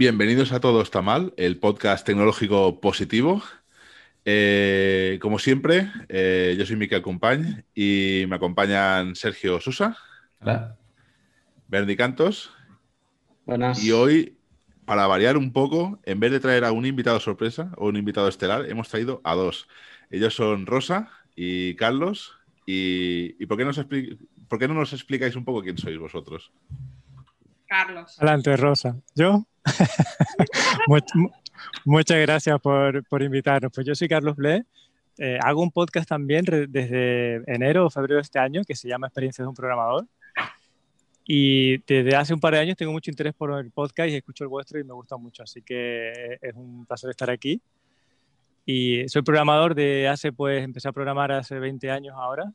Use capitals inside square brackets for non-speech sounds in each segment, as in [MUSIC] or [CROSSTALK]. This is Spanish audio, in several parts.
Bienvenidos a Todo está mal, el podcast tecnológico positivo. Eh, como siempre, eh, yo soy Miquel Compañ y me acompañan Sergio Sosa. Hola. Bernie Cantos. Buenas. Y hoy, para variar un poco, en vez de traer a un invitado sorpresa o un invitado estelar, hemos traído a dos. Ellos son Rosa y Carlos. ¿Y, y por, qué nos expli- por qué no nos explicáis un poco quién sois vosotros? Carlos. Adelante, Rosa. ¿Yo? [LAUGHS] Much- mu- muchas gracias por, por invitarnos. Pues yo soy Carlos Ble. Eh, hago un podcast también desde enero o febrero de este año que se llama Experiencias de un programador. Y desde hace un par de años tengo mucho interés por el podcast y escucho el vuestro y me gusta mucho. Así que es un placer estar aquí. Y soy programador de hace, pues, empecé a programar hace 20 años ahora.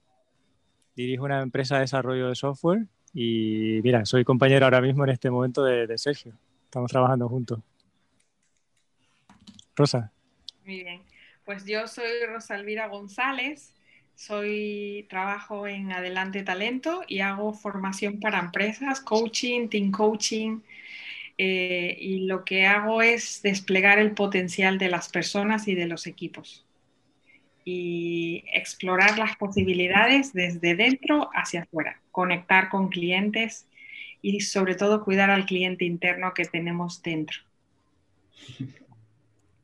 Dirijo una empresa de desarrollo de software y mira, soy compañero ahora mismo en este momento de, de Sergio. Estamos trabajando juntos. Rosa. Muy bien. Pues yo soy Rosalvira González, soy trabajo en Adelante Talento y hago formación para empresas, coaching, team coaching. eh, y lo que hago es desplegar el potencial de las personas y de los equipos y explorar las posibilidades desde dentro hacia afuera, conectar con clientes y sobre todo cuidar al cliente interno que tenemos dentro.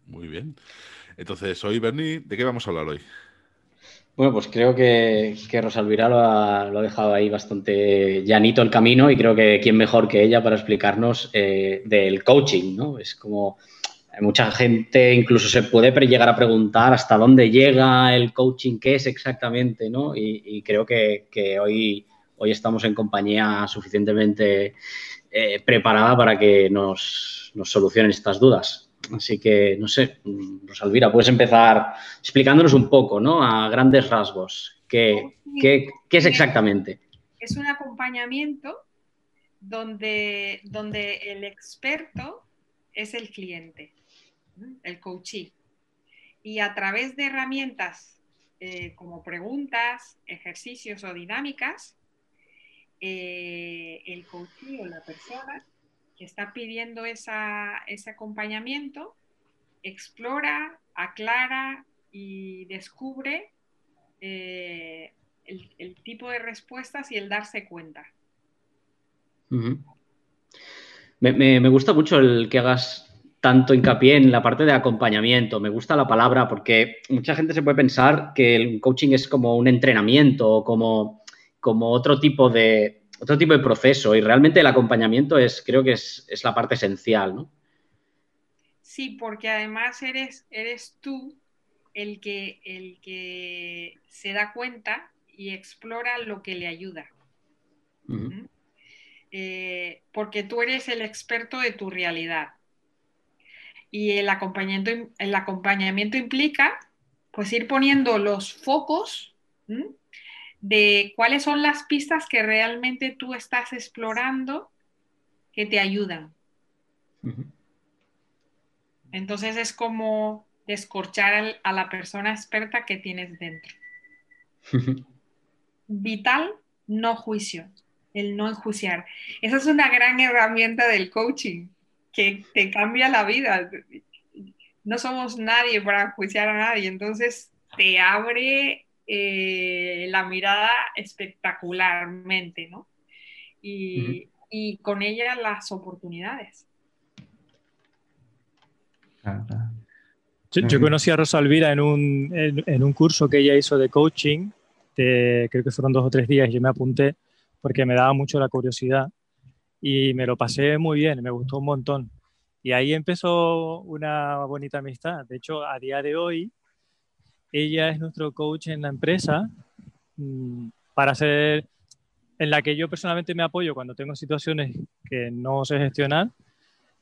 Muy bien. Entonces, hoy, Bernie, ¿de qué vamos a hablar hoy? Bueno, pues creo que, que Rosalvira lo ha, lo ha dejado ahí bastante llanito el camino y creo que quién mejor que ella para explicarnos eh, del coaching, ¿no? Es como hay mucha gente incluso se puede llegar a preguntar hasta dónde llega el coaching, qué es exactamente, ¿no? Y, creo que, que hoy, hoy estamos en compañía suficientemente eh, preparada para que nos, nos solucionen estas dudas. Así que, no sé, Rosalvira, puedes empezar explicándonos un poco, ¿no? A grandes rasgos. ¿Qué, qué, qué es exactamente? es un acompañamiento donde, donde el experto es el cliente, el coachee. Y a través de herramientas eh, como preguntas, ejercicios o dinámicas, eh, el coachee o la persona que está pidiendo esa- ese acompañamiento explora, aclara y descubre eh, el, el tipo de respuestas y el darse cuenta. Me, me- me gusta mucho el que hagas tanto hincapié en la parte de acompañamiento. Me gusta la palabra porque mucha gente se puede pensar que el coaching es como un entrenamiento o como, como otro, tipo de, otro tipo de proceso y realmente el acompañamiento es, creo que es, es la parte esencial, ¿no? Sí, porque además eres, eres tú el que, el que se da cuenta y explora lo que le ayuda. Eh, porque tú eres el experto de tu realidad. Y el acompañamiento, el acompañamiento implica pues ir poniendo los focos ¿m? De cuáles son las pistas que realmente tú estás explorando que te ayudan. Entonces es como descorchar al- a la persona experta que tienes dentro. Vital, no juicio, el no enjuiciar. Esa es una gran herramienta del coaching que te cambia la vida. No somos nadie para juiciar a nadie, entonces te abre eh, la mirada espectacularmente, ¿no? Y, y con ella las oportunidades. Yo, yo Ujú. conocí a Rosa Elvira en un, en, en un curso que ella hizo de coaching, de- creo que fueron dos o tres días, y yo me apunté porque me daba mucho la curiosidad y me lo pasé muy bien, me gustó un montón. Y ahí empezó una bonita amistad. De hecho, a día de hoy, ella es nuestro coach en la empresa mm, para hacer, en la que yo personalmente me apoyo cuando tengo situaciones que no sé gestionar.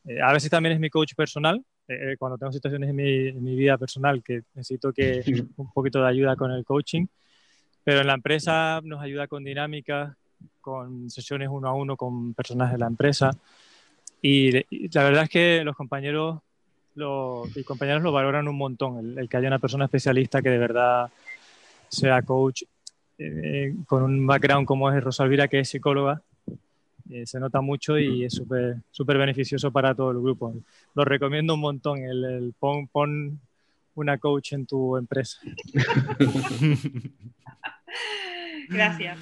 Eh, a veces también es mi coach personal, eh, cuando tengo situaciones en mi, en mi vida personal que necesito que un poquito de ayuda con el coaching, pero en la empresa nos ayuda con dinámicas, con sesiones uno a uno con personas de la empresa y, y la verdad es que los compañeros mis compañeros lo valoran un montón, el, que haya una persona especialista que de verdad sea coach eh, con un background como es Rosalvira, que es psicóloga. Eh, se nota mucho y es súper súper beneficioso para todo el grupo. Lo recomiendo un montón, el, el pon, pon una coach en tu empresa. [LAUGHS] Gracias.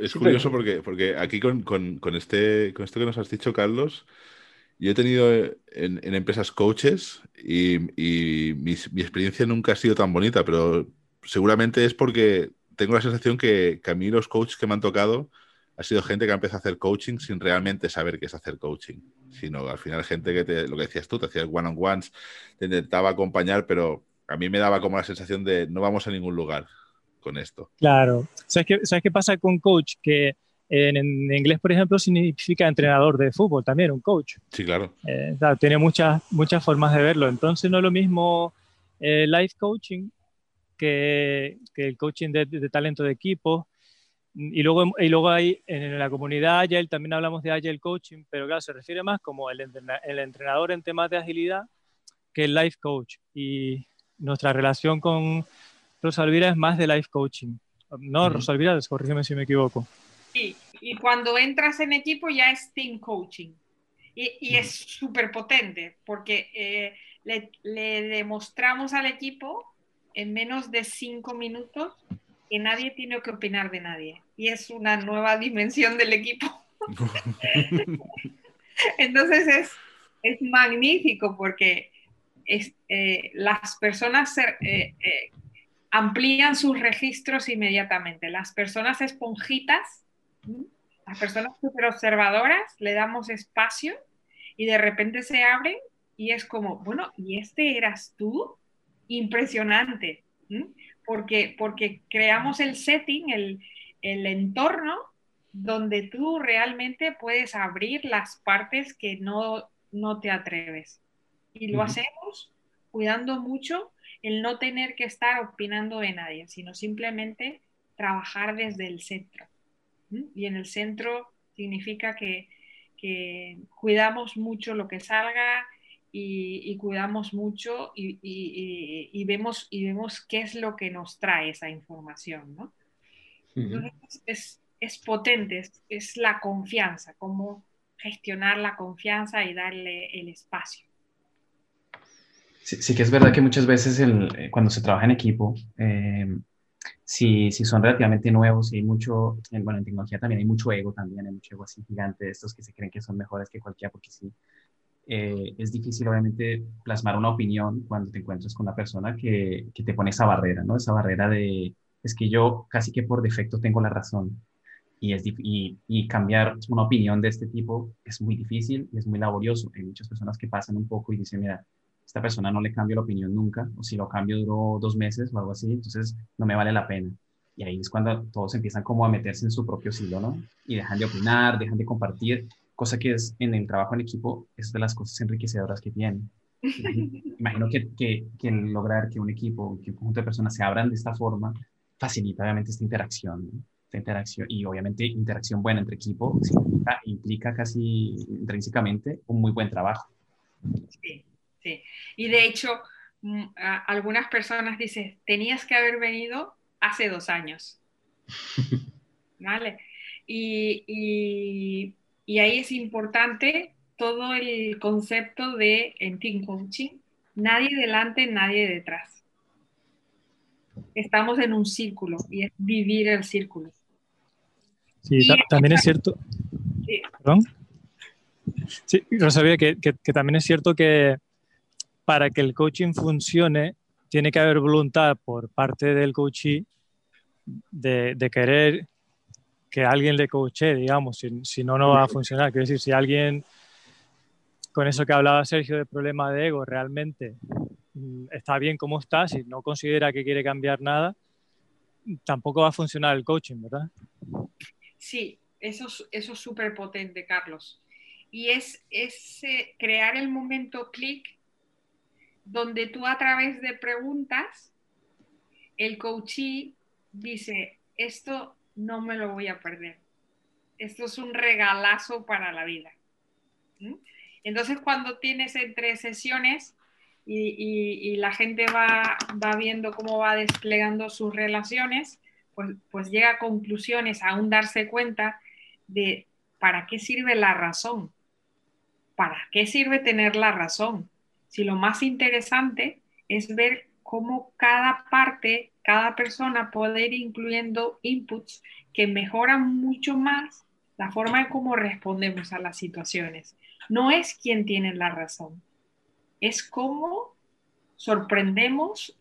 Es, curioso porque, porque aquí con, con, con, este, con esto que nos has dicho, Carlos, yo he tenido en, en empresas coaches y, mi, experiencia nunca ha sido tan bonita, pero seguramente es porque tengo la sensación que, que, a mí los coaches que me han tocado ha sido gente que ha a hacer coaching sin realmente saber qué es hacer coaching, sino al final gente que, lo que decías tú, te hacías one-on-ones, te intentaba acompañar, pero a mí me daba como la sensación de no vamos a ningún lugar con esto. Claro. ¿Sabes qué, ¿sabes qué pasa con coach? Que en, en, inglés, por ejemplo, significa entrenador de fútbol también, un coach. Sí, claro. Eh, claro tiene muchas, muchas formas de verlo. Entonces no es lo mismo eh, life coaching que, que, el coaching de, de, talento de equipo. Y luego, y luego hay en la comunidad Agile también hablamos de Agile Coaching, pero claro, se refiere más como el, el entrenador en temas de agilidad que el life coach. Y nuestra relación con, Rosalvira es más de life coaching. No, uh -huh. Rosalvira, corrígeme si me equivoco. Sí, y cuando entras en equipo ya es team coaching. Y, y es súper potente porque eh, le, le, demostramos al equipo en menos de cinco minutos que nadie tiene que opinar de nadie. Y es una nueva dimensión del equipo. [LAUGHS] Entonces es, es magnífico porque es, eh, las personas eh, amplían sus registros inmediatamente. Las personas esponjitas, las personas super observadoras, le damos espacio y de repente se abren y es como, bueno, ¿y este eras tú? Impresionante, porque, porque creamos el setting, el, el entorno donde tú realmente puedes abrir las partes que no, no te atreves. Y lo uh -huh. hacemos cuidando mucho el no tener que estar opinando de nadie, sino simplemente trabajar desde el centro. Y en el centro significa que, que cuidamos mucho lo que salga y, y cuidamos mucho y, y, y, vemos, y vemos qué es lo que nos trae esa información. ¿no? Entonces, es, es, potente, es, es la confianza, cómo gestionar la confianza y darle el espacio. Sí, sí, que es verdad que muchas veces el, eh, cuando se trabaja en equipo, eh, si, si, son relativamente nuevos y hay mucho, en, bueno, en tecnología también hay mucho ego, también hay mucho ego así gigante de estos que se creen que son mejores que cualquiera, porque sí, eh, es difícil obviamente plasmar una opinión cuando te encuentras con una persona que, que te pone esa barrera, ¿no? Esa barrera de, es que yo casi que por defecto tengo la razón. Y, es, y, y cambiar una opinión de este tipo es muy difícil y es muy laborioso. Hay muchas personas que pasan un poco y dicen, mira, esta persona no le cambio la opinión nunca, o si lo cambio duró dos meses o algo así, entonces no me vale la pena. Y ahí es cuando todos empiezan como a meterse en su propio silo, ¿no? Y dejan de opinar, dejan de compartir, cosa que es en el trabajo en equipo, es de las cosas enriquecedoras que tienen. [LAUGHS] Imagino que, que, que lograr que un equipo, que un conjunto de personas se abran de esta forma, facilita obviamente esta interacción, ¿no? esta interacción y obviamente interacción buena entre equipo implica, implica casi intrínsecamente un muy buen trabajo. Sí. Sí. Y de hecho, algunas personas dicen, tenías que haber venido hace dos años. [LAUGHS] ¿Vale? Y, y, y, ahí es importante todo el concepto de en team coaching, nadie delante, nadie detrás. Estamos en un círculo y es vivir el círculo. Sí, ta también es cierto. Sí. ¿Perdón? Sí, Rosalía, que, que, que también es cierto que para que el coaching funcione, tiene que haber voluntad por parte del coachee de, de querer que alguien le coache, digamos, si, si, no, no va a funcionar. Quiero decir, si alguien, con eso que hablaba Sergio de problema de ego, realmente mm, está bien como está, si no considera que quiere cambiar nada, tampoco va a funcionar el coaching, ¿verdad? Sí, eso, eso es súper potente, Carlos. Y es, es eh, crear el momento clic donde tú a través de preguntas, el coachee dice, esto no me lo voy a perder. Esto es un regalazo para la vida. Entonces, cuando tienes entre sesiones y, la gente va, va, viendo cómo va desplegando sus relaciones, pues, pues llega a conclusiones, aún darse cuenta de para qué sirve la razón, para qué sirve tener la razón. Si lo más interesante es ver cómo cada parte, cada persona puede ir incluyendo inputs que mejoran mucho más la forma en cómo respondemos a las situaciones. No es quien tiene la razón, es cómo sorprendemos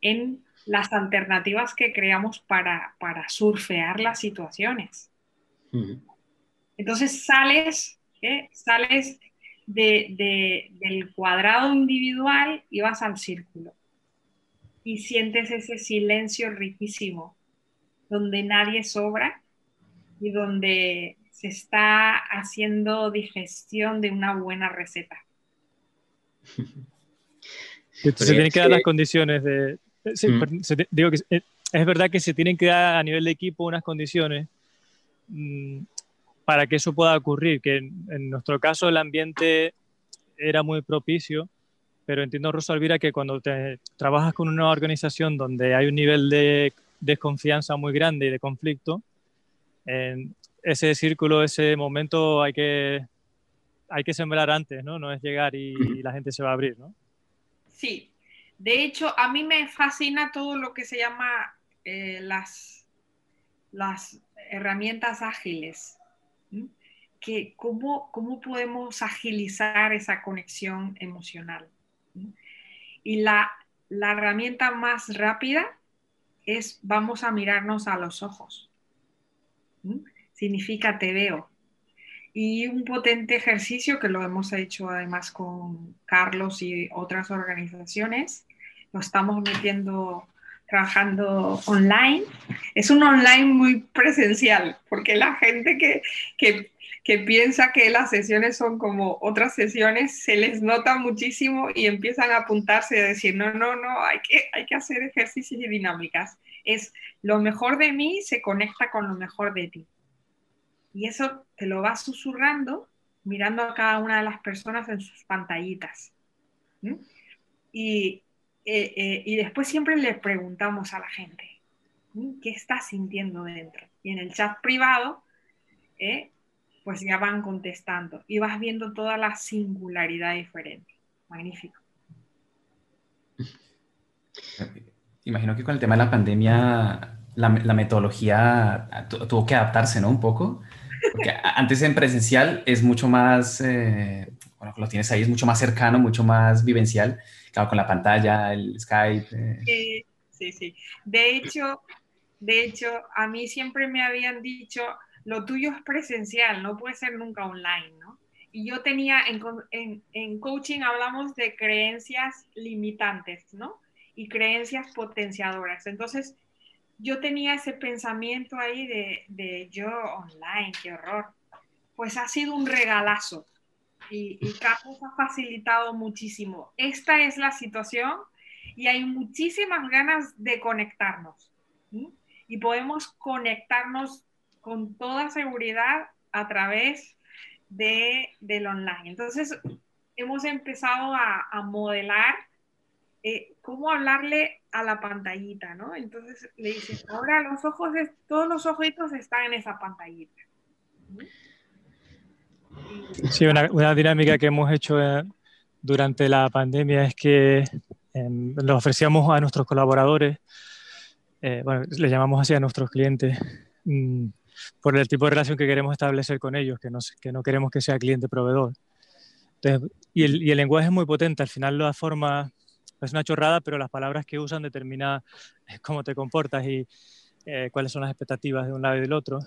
en las alternativas que creamos para, para surfear las situaciones. Entonces sales, ¿eh? sales del cuadrado individual y vas al círculo. Y sientes ese silencio riquísimo, donde nadie sobra y donde se está haciendo digestión de una buena receta. se tienen que dar las condiciones de... Mm. digo que es verdad que se tienen que dar a nivel de equipo unas condiciones mm, para que eso pueda ocurrir, que en, nuestro caso el ambiente era muy propicio, pero entiendo, Rosa Alvira, que cuando te, trabajas con una organización donde hay un nivel de desconfianza muy grande y de conflicto, en ese círculo, ese momento hay que, hay que sembrar antes, ¿no? No es llegar y, la gente se va a abrir, ¿no? Sí. De hecho, a mí me fascina todo lo que se llama eh, las, las herramientas ágiles. Que cómo, cómo podemos agilizar esa conexión emocional. Y la, la herramienta más rápida es vamos a mirarnos a los ojos significa te veo. Y un potente ejercicio que lo hemos hecho además con Carlos y otras organizaciones, lo estamos metiendo trabajando online. Es un online muy presencial, porque la gente que, que, que, piensa que las sesiones son como otras sesiones, se les nota muchísimo y empiezan a apuntarse a decir, no, no, no, hay que, hay que hacer ejercicios y dinámicas. Es lo mejor de mí se conecta con lo mejor de ti. Y eso te lo vas susurrando mirando a cada una de las personas en sus pantallitas. Y, eh, eh, y, después siempre le preguntamos a la gente, ¿qué está sintiendo dentro? Y en el chat privado, eh, pues ya van contestando y vas viendo toda la singularidad diferente. Magnífico. [LAUGHS] Imagino que con el tema de la pandemia, la, la metodología tuvo que adaptarse, ¿no? Un poco. Porque antes en presencial es mucho más, eh, bueno, lo tienes ahí, es mucho más cercano, mucho más vivencial, claro, con la pantalla, el Skype. Eh. Sí, sí, sí. De hecho, de hecho, a mí siempre me habían dicho, lo tuyo es presencial, no puede ser nunca online, ¿no? Y yo tenía, en, en, en coaching hablamos de creencias limitantes, ¿no? Y creencias potenciadoras. Entonces, yo tenía ese pensamiento ahí de, yo online, qué horror. Pues ha sido un regalazo y, y ha facilitado muchísimo. Esta es la situación y hay muchísimas ganas de conectarnos. Y podemos conectarnos con toda seguridad a través de, del online. Entonces, hemos empezado a, a modelar eh, cómo hablarle a la pantallita, ¿no? Entonces le dices, ahora los ojos, todos los ojitos están en esa pantallita. Sí, una, una dinámica que hemos hecho eh, durante la pandemia es que em, lo ofrecíamos a nuestros colaboradores, eh, bueno, le llamamos así a nuestros clientes, mm, por el tipo de relación que queremos establecer con ellos, que no, que no queremos que sea cliente-proveedor. Y el, y el lenguaje es muy potente, al final lo da forma es una chorrada, pero las palabras que usan determinan [LAUGHS] cómo te comportas y eh, cuáles son las expectativas de un lado y del otro.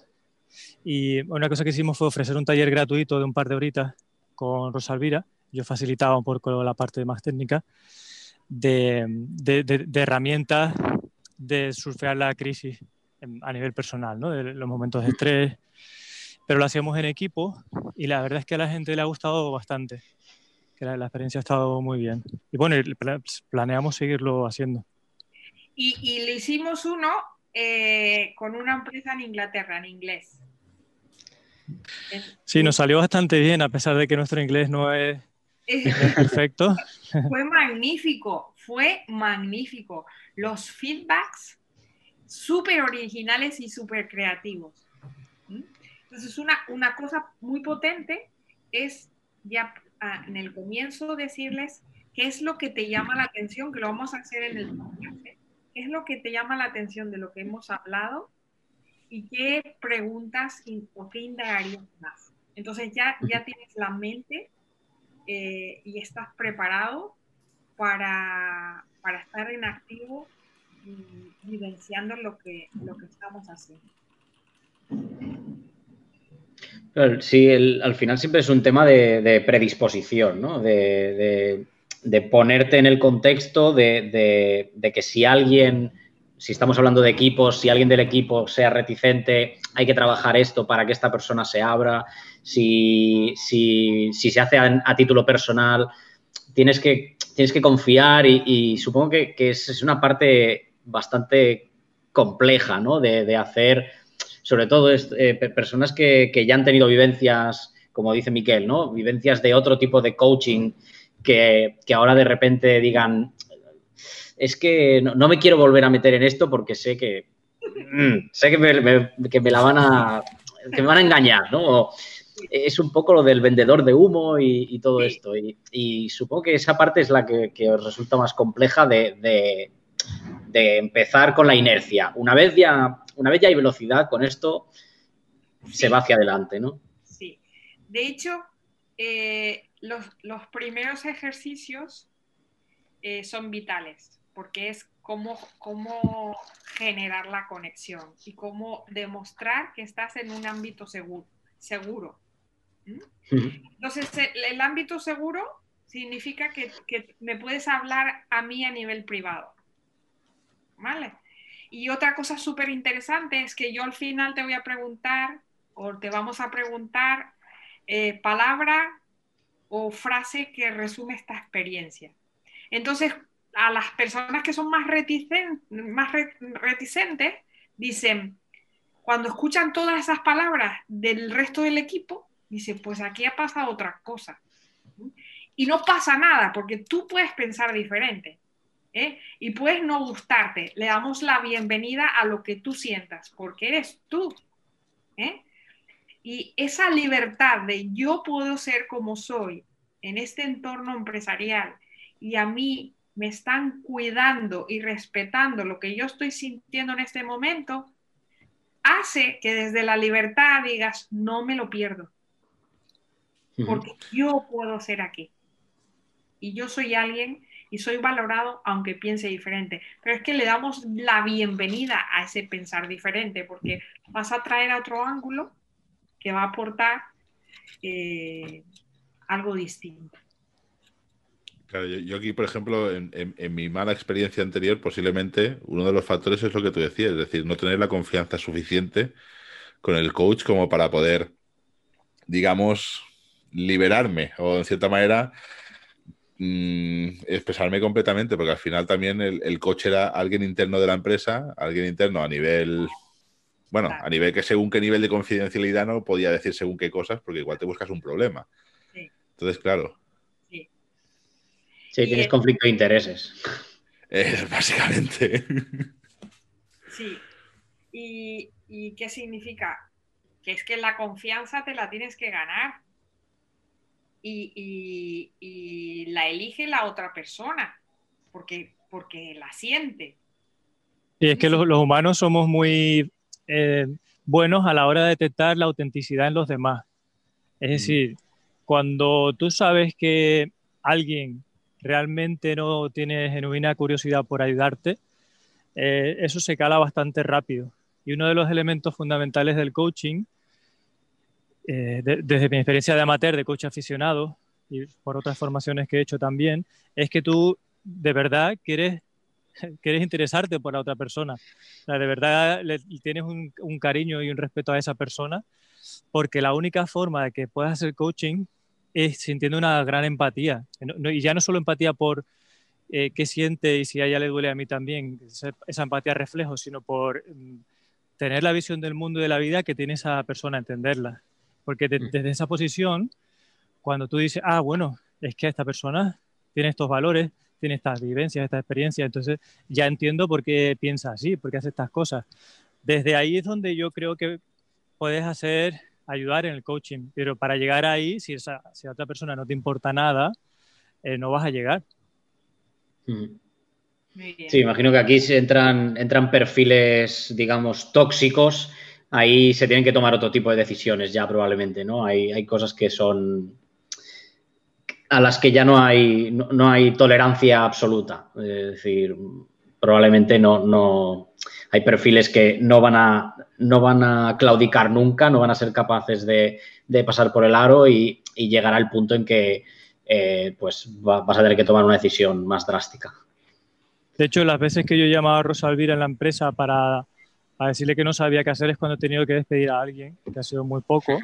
Y una cosa que hicimos fue ofrecer un taller gratuito de un par de horitas con Rosalvira. Yo facilitaba un poco la parte más técnica de, de, herramientas de surfear la crisis a nivel personal, ¿no? de los momentos de estrés. Pero lo hacíamos en equipo y la verdad es que a la gente le ha gustado bastante que la, experiencia ha estado muy bien. Y bueno, planeamos seguirlo haciendo. Y, y le hicimos uno eh, con una empresa en Inglaterra, en inglés. Sí, nos salió bastante bien, a pesar de que nuestro inglés no es perfecto. [LAUGHS] Fue magnífico, fue magnífico. Los feedbacks súper originales y súper creativos. ¿Mm? Entonces, una, una cosa muy potente es ya ah, en el comienzo decirles qué es lo que te llama la atención, que lo vamos a hacer en el podcast, ¿eh? qué es lo que te llama la atención de lo que hemos hablado y qué preguntas o qué indagarías más. Entonces ya, ya tienes la mente eh, y estás preparado para, para, estar en activo y vivenciando lo que, lo que estamos haciendo. Sí, al final siempre es un tema de, predisposición, ¿no? De, ponerte en el contexto de, que si alguien, si estamos hablando de equipos, si alguien del equipo sea reticente, hay que trabajar esto para que esta persona se abra. Si, se hace a, título personal, tienes que, tienes que confiar y, supongo que, es, una parte bastante compleja, ¿no? de hacer sobre todo eh, personas que, ya han tenido vivencias, como dice Miquel, ¿no? Vivencias de otro tipo de coaching que, ahora de repente digan, es que no, me quiero volver a meter en esto porque sé que, mm, sé que me, la van a, que me van a engañar, ¿no? es un poco lo del vendedor de humo y, todo esto. Y, supongo que esa parte es la que, os resulta más compleja de, de, empezar con la inercia. Una vez ya una vez ya hay velocidad, con esto se va hacia adelante, ¿no? Sí. De hecho, eh, los, primeros ejercicios eh, son vitales, porque es cómo, cómo generar la conexión y cómo demostrar que estás en un ámbito seguro. seguro. ¿Mm? Entonces, el, ámbito seguro significa que, que, me puedes hablar a mí a nivel privado. ¿Vale? Y otra cosa súper interesante es que yo al final te voy a preguntar o te vamos a preguntar eh, palabra o frase que resume esta experiencia. Entonces, a las personas que son más, reticentes, dicen, cuando escuchan todas esas palabras del resto del equipo, dicen, pues aquí ha pasado otra cosa. Y no pasa nada, porque tú puedes pensar diferente. ¿eh? Y puedes no gustarte, le damos la bienvenida a lo que tú sientas, porque eres tú. ¿eh? Y esa libertad de yo puedo ser como soy en este entorno empresarial y a mí me están cuidando y respetando lo que yo estoy sintiendo en este momento, hace que desde la libertad digas, no me lo pierdo, porque yo puedo ser aquí. Y yo soy alguien y soy valorado aunque piense diferente. Pero es que le damos la bienvenida a ese pensar diferente porque vas a traer a otro ángulo que va a aportar eh, algo distinto. Claro, yo, aquí, por ejemplo, en, mi mala experiencia anterior, posiblemente uno de los factores es lo que tú decías, es decir, no tener la confianza suficiente con el coach como para poder, digamos, liberarme o en cierta manera Mm, expresarme completamente, porque al final también el, coche era alguien interno de la empresa, alguien interno a nivel, bueno, a nivel que según qué nivel de confidencialidad no podía decir según qué cosas, porque igual te buscas un problema. Entonces, claro. Sí, tienes conflicto de intereses. básicamente. Sí. ¿Y, ¿Y qué significa? Que es que la confianza te la tienes que ganar y, la elige la otra persona, porque, porque la siente. Y es que los, humanos somos muy eh, buenos a la hora de detectar la autenticidad en los demás. Es mm. decir, cuando tú sabes que alguien realmente no tiene genuina curiosidad por ayudarte, eh, eso se cala bastante rápido. Y uno de los elementos fundamentales del coaching eh, desde mi experiencia de amateur, de coach aficionado y por otras formaciones que he hecho también, es que tú de verdad quieres, [LAUGHS] quieres interesarte por la otra persona. de verdad le, tienes un, cariño y un respeto a esa persona, porque la única forma de que puedas hacer coaching es sintiendo una gran empatía. y ya no solo empatía por eh, qué siente y si a ella le duele a mí también, esa, empatía reflejo, sino por mm, tener la visión del mundo y de la vida que tiene esa persona, entenderla porque Mm. desde esa posición, cuando tú dices, ah, bueno, es que esta persona tiene estos valores, tiene estas vivencias, estas experiencias, entonces ya entiendo por qué piensa así, por qué hace estas cosas. Desde ahí es donde yo creo que puedes hacer, ayudar en el coaching, pero para llegar ahí, si, esa, si a otra persona no te importa nada, eh, no vas a llegar. Mm. Sí, imagino que aquí se entran, entran perfiles, digamos, tóxicos. Ahí se tienen que tomar otro tipo de decisiones ya probablemente, ¿no? Hay, hay cosas que son a las que ya no hay, no, no hay tolerancia absoluta. Es decir, probablemente no, no hay perfiles que no van a, no van a claudicar nunca, no van a ser capaces de, de pasar por el aro y, y llegará el punto en que eh, pues va- vas a tener que tomar una decisión más drástica. De hecho, las veces que yo he llamado a Rosa Elvira en la empresa para, decirle que no sabía qué hacer es cuando he tenido que despedir a alguien, que ha sido muy poco,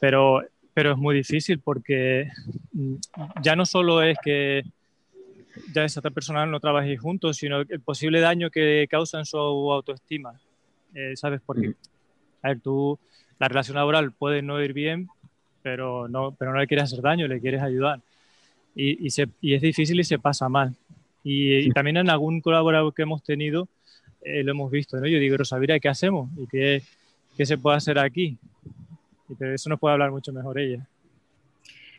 pero, pero es muy difícil porque mm, ya no solo es que ya esa no trabajéis juntos, sino el posible daño que causa en su autoestima. Eh, ¿Sabes? Porque, Ujú. a ver, tú, la relación laboral puede no ir bien, pero no, pero no le quieres hacer daño, le quieres ayudar. Y, y, se, y es difícil y se pasa mal. Y, y también en algún colaborador que hemos tenido eh, lo hemos visto, ¿no? Yo digo, Rosavira, ¿qué hacemos? ¿Y qué, qué se puede hacer aquí? Y de eso nos puede hablar mucho mejor ella.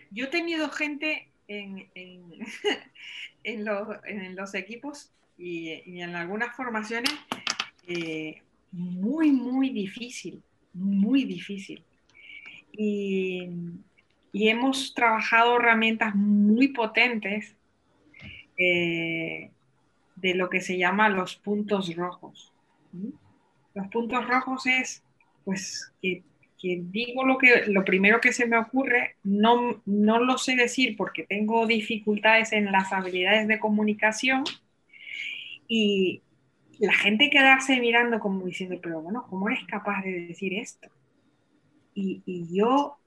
Yo he tenido gente en, en, [LAUGHS] en los, en los equipos y, y en algunas formaciones eh, muy, muy difícil, muy difícil. Y, y hemos trabajado herramientas muy potentes eh, de lo que se llama los puntos rojos. Los puntos rojos es, pues, que, que digo lo, que, lo primero que se me ocurre, no, no lo sé decir porque tengo dificultades en las habilidades de comunicación y la gente quedarse mirando como diciendo, pero bueno, ¿cómo eres capaz de decir esto? Y, y yo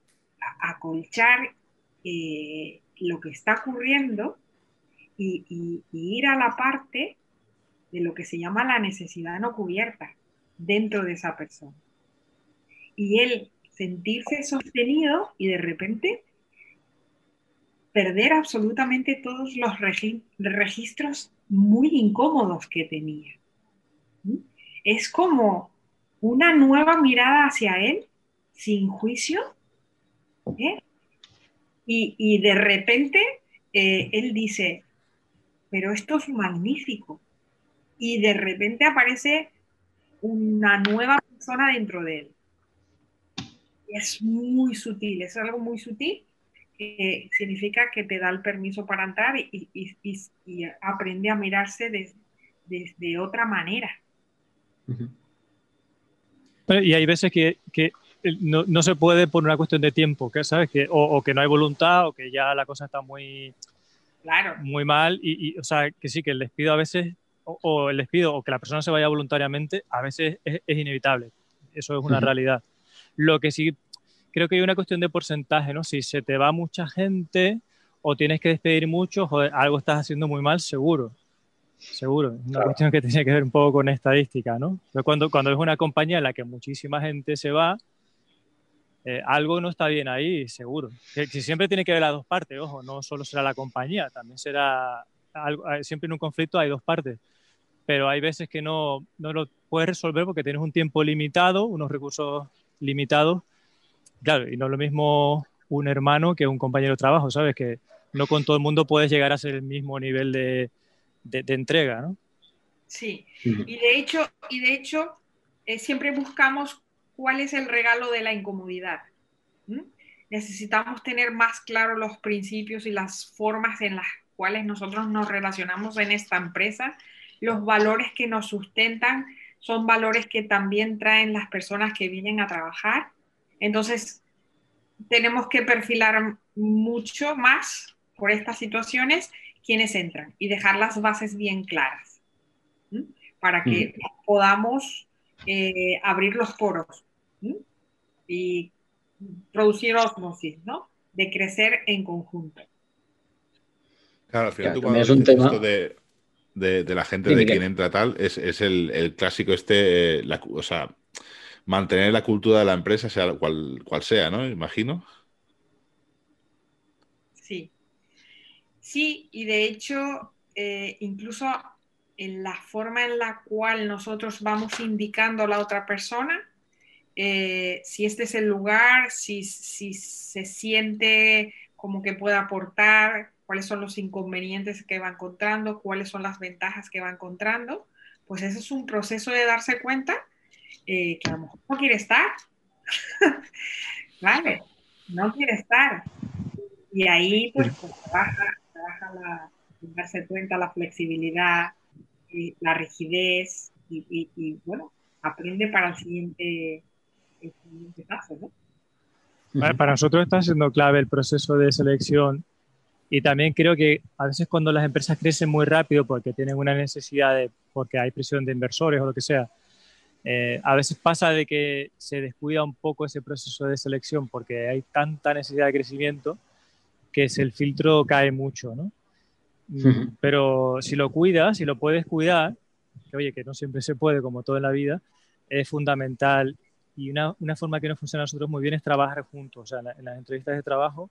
acolchar eh, lo que está ocurriendo y, y- ir a la parte de lo que se llama la necesidad no cubierta dentro de esa persona. Y él sentirse sostenido y de repente perder absolutamente todos los regi- registros muy incómodos que tenía. Es como una nueva mirada hacia él sin juicio. ¿eh? Y, y de repente eh, él dice, pero esto es magnífico. Y de repente aparece una nueva persona dentro de él. Es muy sutil, es algo muy sutil que significa que te da el permiso para entrar y, y- aprende a mirarse desde de, otra manera. Y hay veces que, que no, no se puede por una cuestión de tiempo, que sabes que o, o que no hay voluntad o que ya la cosa está muy Claro, muy mal y, y, o sea que sí que el despido a veces o, o el despido o que la persona se vaya voluntariamente a veces es, es inevitable. Eso es una realidad. Lo que sí creo que hay una cuestión de porcentaje no si se te va mucha gente o tienes que despedir mucho joder, algo estás haciendo muy mal seguro seguro una Claro. cuestión que tiene que ver un poco con estadística no Pero cuando cuando es una compañía en la que muchísima gente se va eh, algo no está bien ahí, seguro. Que, que siempre tiene que ver las dos partes, ojo, no solo será la compañía, también será algo, siempre en un conflicto hay dos partes, pero hay veces que no, no lo puedes resolver porque tienes un tiempo limitado, unos recursos limitados, claro, y no es lo mismo un hermano que un compañero de trabajo, ¿sabes? Que no con todo el mundo puedes llegar a ser el mismo nivel de, de, de entrega, ¿no? sí. Y de hecho, y de hecho eh, siempre buscamos cuál es el regalo de la incomodidad. ¿Mm? Necesitamos tener más claros los principios y las formas en las cuales nosotros nos relacionamos en esta empresa. Los valores que nos sustentan son valores que también traen las personas que vienen a trabajar. Entonces, tenemos que perfilar mucho más por estas situaciones quienes entran y dejar las bases bien claras para que podamos eh, abrir los poros y producir osmosis, ¿no? De crecer en conjunto. Claro, al final Claro, tú cuando es un tema- esto de, de- de la gente Sí, de quien entra tal, es, es el, el clásico este, eh, la- o sea, mantener la cultura de la empresa, sea cual, cual sea, ¿no? Imagino. Sí. Sí, y de hecho, eh, incluso en la forma en la cual nosotros vamos indicando a la otra persona, eh, si este es el lugar, si, si se siente como que puede aportar, cuáles son los inconvenientes que va encontrando, cuáles son las ventajas que va encontrando, pues ese es un proceso de darse cuenta eh, que a lo mejor no quiere estar. [LAUGHS] vale, no quiere estar. Y ahí pues, pues trabaja, trabaja la, darse cuenta la flexibilidad, y la rigidez y, bueno, aprende para el siguiente, el siguiente paso, ¿no? Para nosotros está siendo clave el proceso de selección y también creo que a veces cuando las empresas crecen muy rápido porque tienen una necesidad de, porque hay presión de inversores o lo que sea, eh, a veces pasa de que se descuida un poco ese proceso de selección porque hay tanta necesidad de crecimiento que el filtro cae mucho, ¿no? Mm, pero si lo cuidas, si lo puedes cuidar, que oye, que no siempre se puede, como todo en la vida, es fundamental. Y una, una forma que nos funciona a nosotros muy bien es trabajar juntos. O sea, en, las entrevistas de trabajo,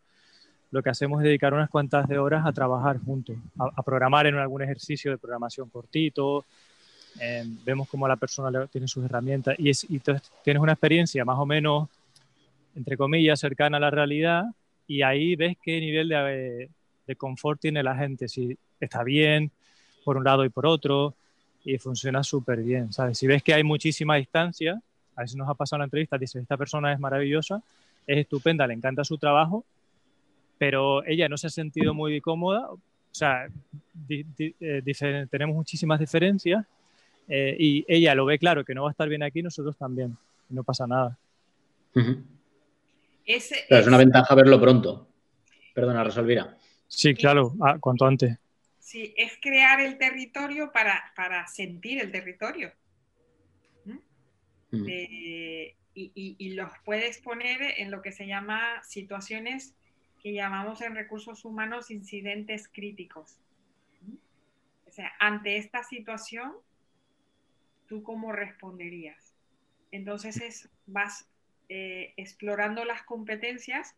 lo que hacemos es dedicar unas cuantas de horas a trabajar juntos, a, programar en algún ejercicio de programación cortito. Eh, vemos cómo la persona tiene sus herramientas y, es, y tienes una experiencia más o menos, entre comillas, cercana a la realidad y ahí ves qué nivel de, de confort tiene la gente, si está bien por un lado y por otro, y funciona súper bien, ¿sabes? Si ves que hay muchísima distancia, a veces nos ha pasado en la entrevista, dice, esta persona es maravillosa, es estupenda, le encanta su trabajo, pero ella no se ha sentido muy cómoda, o sea, eh, tenemos muchísimas diferencias eh, y ella lo ve claro que no va a estar bien aquí, nosotros también, no pasa nada. Es, es, una ventaja verlo pronto. Perdona, Resolvira. Sí, claro, ah, cuanto antes. Sí, es crear el territorio para, sentir el territorio. ¿Mm? Eh, y, los puedes poner en lo que se llama situaciones que llamamos en recursos humanos incidentes críticos. ¿Mm? O sea, ante esta situación, ¿tú cómo responderías? Entonces es, vas eh, explorando las competencias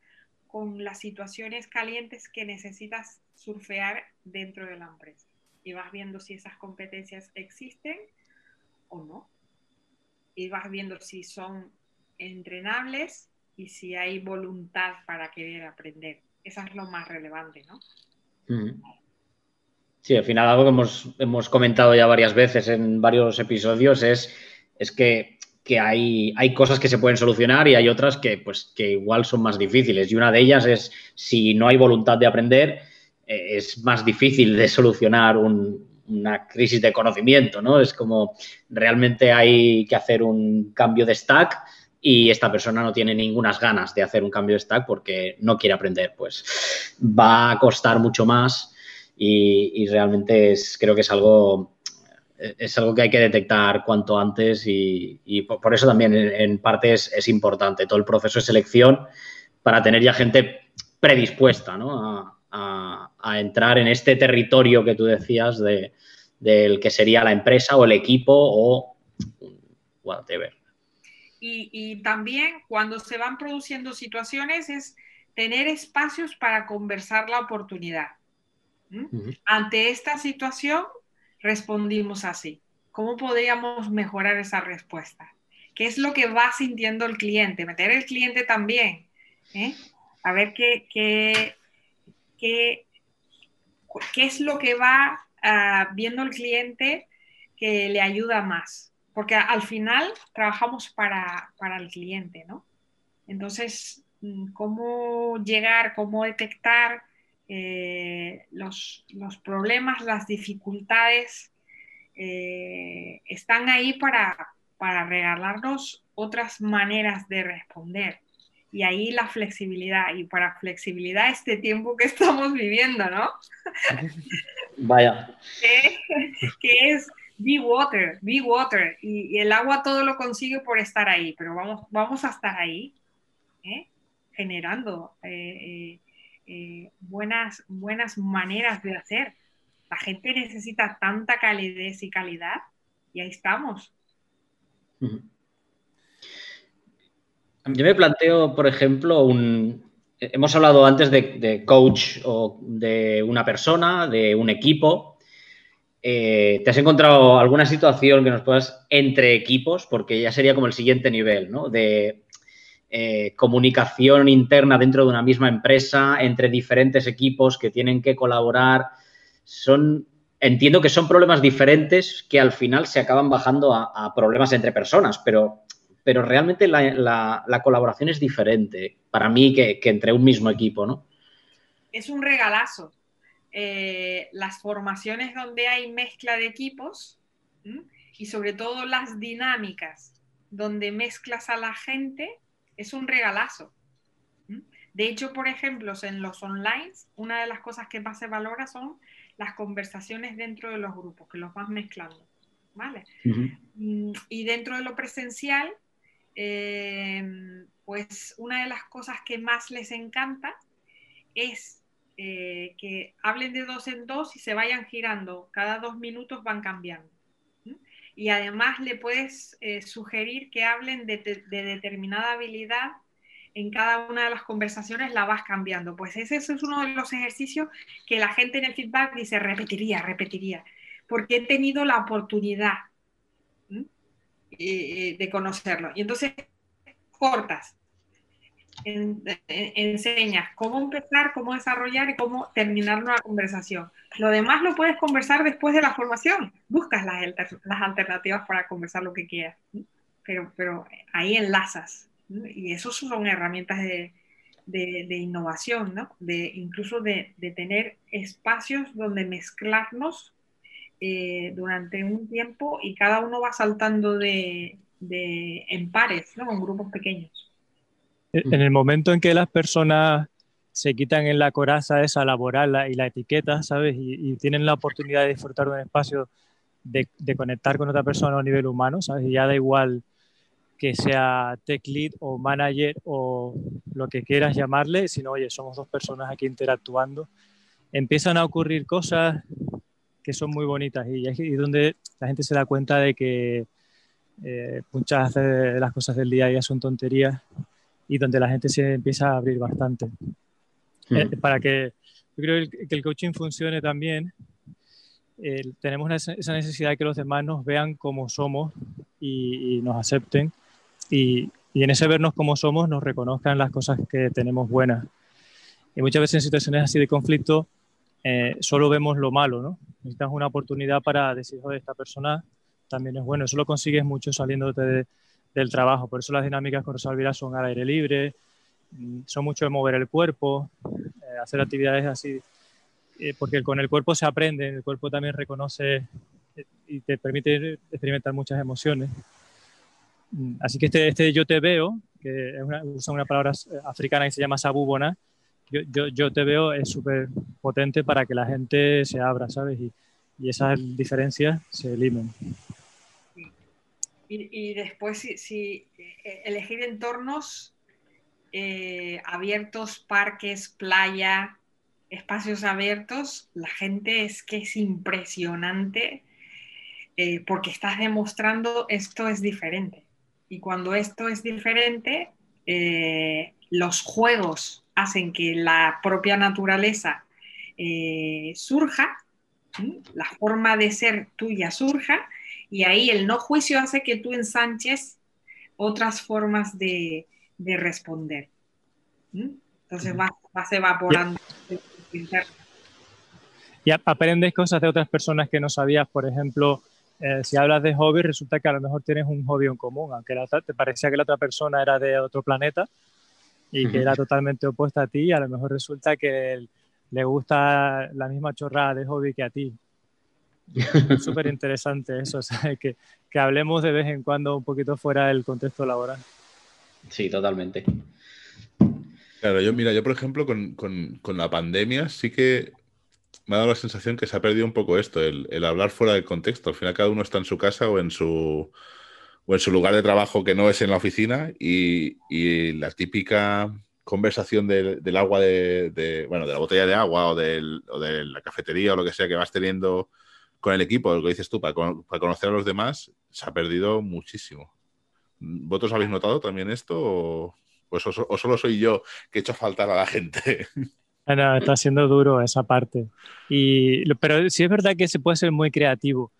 con las situaciones calientes que necesitas surfear dentro de la empresa. Y vas viendo si esas competencias existen o no. Y vas viendo si son entrenables y si hay voluntad para querer aprender. Eso es lo más relevante, ¿no? Sí, al final algo que hemos, hemos comentado ya varias veces en varios episodios es, es que que hay, hay cosas que se pueden solucionar y hay otras que, pues, que igual son más difíciles. Y una de ellas es, si no hay voluntad de aprender, eh, es más difícil de solucionar una crisis de conocimiento, ¿no? Es como realmente hay que hacer un cambio de stack y esta persona no tiene ninguna ganas de hacer un cambio de stack porque no quiere aprender, pues va a costar mucho más y, y realmente es, creo que es algo es algo que hay que detectar cuanto antes y, por eso también en, parte es, importante todo el proceso de selección para tener ya gente predispuesta a, entrar en este territorio que tú decías de, del que sería la empresa o el equipo o whatever. Y, y también cuando se van produciendo situaciones es tener espacios para conversar la oportunidad. Ante esta situación, respondimos así. ¿Cómo podríamos mejorar esa respuesta? ¿Qué es lo que va sintiendo el cliente? Meter el cliente también. ¿eh? A ver qué, qué, qué, qué, es lo que va ah, viendo el cliente que le ayuda más. Porque al final trabajamos para, para el cliente, ¿no? Entonces, mm, ¿cómo llegar, cómo detectar eh, los, problemas, las dificultades eh, están ahí para, para regalarnos otras maneras de responder. Y ahí la flexibilidad, y para flexibilidad este tiempo que [LAUGHS] estamos viviendo, ¿no? [LAUGHS] Vaya. que, es be water, be water. Y, el agua todo lo consigue por estar ahí, pero vamos, vamos a estar ahí, ¿eh? generando eh, buenas, buenas maneras de hacer. La gente necesita tanta calidez y calidad y ahí estamos. Yo me planteo, por ejemplo, un... Hemos hablado antes de, coach o de una persona, de un equipo. Eh, ¿Te has encontrado alguna situación que nos puedas entre equipos? Porque ya sería como el siguiente nivel, ¿no? De eh, comunicación interna dentro de una misma empresa, entre diferentes equipos que tienen que colaborar. Son, entiendo que son problemas diferentes que al final se acaban bajando a, problemas entre personas, pero, pero realmente la, colaboración es diferente para mí que, entre un mismo equipo, ¿no? Es un regalazo. Eh, las formaciones donde hay mezcla de equipos y sobre todo las dinámicas donde mezclas a la gente es un regalazo. De hecho, por ejemplo, en los online, una de las cosas que más se valora son las conversaciones dentro de los grupos, que los vas mezclando. ¿Vale? Mm, y dentro de lo presencial, eh, pues una de las cosas que más les encanta es eh, que hablen de dos en dos y se vayan girando. Cada dos minutos van cambiando y además le puedes eh, sugerir que hablen de, determinada habilidad en cada una de las conversaciones la vas cambiando. Pues ese, es uno de los ejercicios que la gente en el feedback dice repetiría, repetiría, porque he tenido la oportunidad de conocerlo. Y entonces cortas, enseñas cómo empezar, cómo desarrollar y cómo terminar una conversación. Lo demás lo puedes conversar después de la formación. Buscas las, las alternativas para conversar lo que quieras. Pero, pero ahí enlazas. Y eso son herramientas de, de, innovación, ¿no? de, incluso de, de, tener espacios donde mezclarnos eh, durante un tiempo y cada uno va saltando de, en pares, ¿no? con grupos pequeños. En el momento en que las personas se quitan en la coraza esa laboral y la etiqueta, ¿sabes? Y, tienen la oportunidad de disfrutar de un espacio de, conectar con otra persona a nivel humano, ¿sabes? Y ya da igual que sea tech lead o manager o lo que quieras llamarle, sino, oye, somos dos personas aquí interactuando. Empiezan a ocurrir cosas que son muy bonitas y, y donde la gente se da cuenta de que eh, muchas de las cosas del día a día son tonterías y donde la gente se empieza a abrir bastante. Hmm. Eh, para que yo creo que el coaching funcione también, tenemos esa necesidad de que los demás nos vean como somos y, nos acepten y, y, en ese vernos como somos nos reconozcan las cosas que tenemos buenas. Y muchas veces en situaciones así de conflicto eh, solo vemos lo malo, ¿no? Necesitas una oportunidad para decir, joder, esta persona también es bueno. Eso lo consigues mucho saliéndote de, del trabajo. Por eso las dinámicas con Rosalvira son al aire libre, son mucho de mover el cuerpo, eh, hacer actividades así, eh, porque con el cuerpo se aprende, el cuerpo también reconoce eh, y te permite experimentar muchas emociones. Mm, así que este, este yo te veo, que es una, usa una palabra africana que se llama sabubona, yo, yo, yo te veo es súper potente para que la gente se abra, ¿sabes? Y, y esas diferencias se eliminen. Y, después, si, eh, elegir entornos eh, abiertos, parques, playa, espacios abiertos, la gente es que es impresionante eh, porque estás demostrando esto es diferente. Y cuando esto es diferente, los juegos hacen que la propia naturaleza surja, la forma de ser tuya surja y ahí el no juicio hace que tú ensanches otras formas de, responder. Entonces vas, evaporando. Y aprendes cosas de otras personas que no sabías, por ejemplo, eh, si hablas de hobby, resulta que a lo mejor tienes un hobby en común, aunque te parecía que la otra persona era de otro planeta y que era totalmente opuesta a ti, a lo mejor resulta que le gusta la misma chorrada de hobby que a ti. [LAUGHS] Súper interesante eso, que, que, hablemos de vez en cuando un poquito fuera del contexto laboral. Sí, totalmente. Claro, yo mira, yo por ejemplo con, con, con, la pandemia sí que me ha dado la sensación que se ha perdido un poco esto, el, el, hablar fuera del contexto. Al final cada uno está en su casa o en su, o en su lugar de trabajo que no es en la oficina y, y la típica conversación del, del agua de, de, bueno, de la botella de agua o, del, o de la cafetería o lo que sea que vas teniendo con el equipo, lo que dices tú, para, conocer a los demás, se ha perdido muchísimo. ¿Vosotros habéis notado también esto o, pues, o, solo soy yo que he hecho faltar a la gente? [LAUGHS] No, está siendo duro esa parte. Y, pero sí es verdad que se puede ser muy creativo.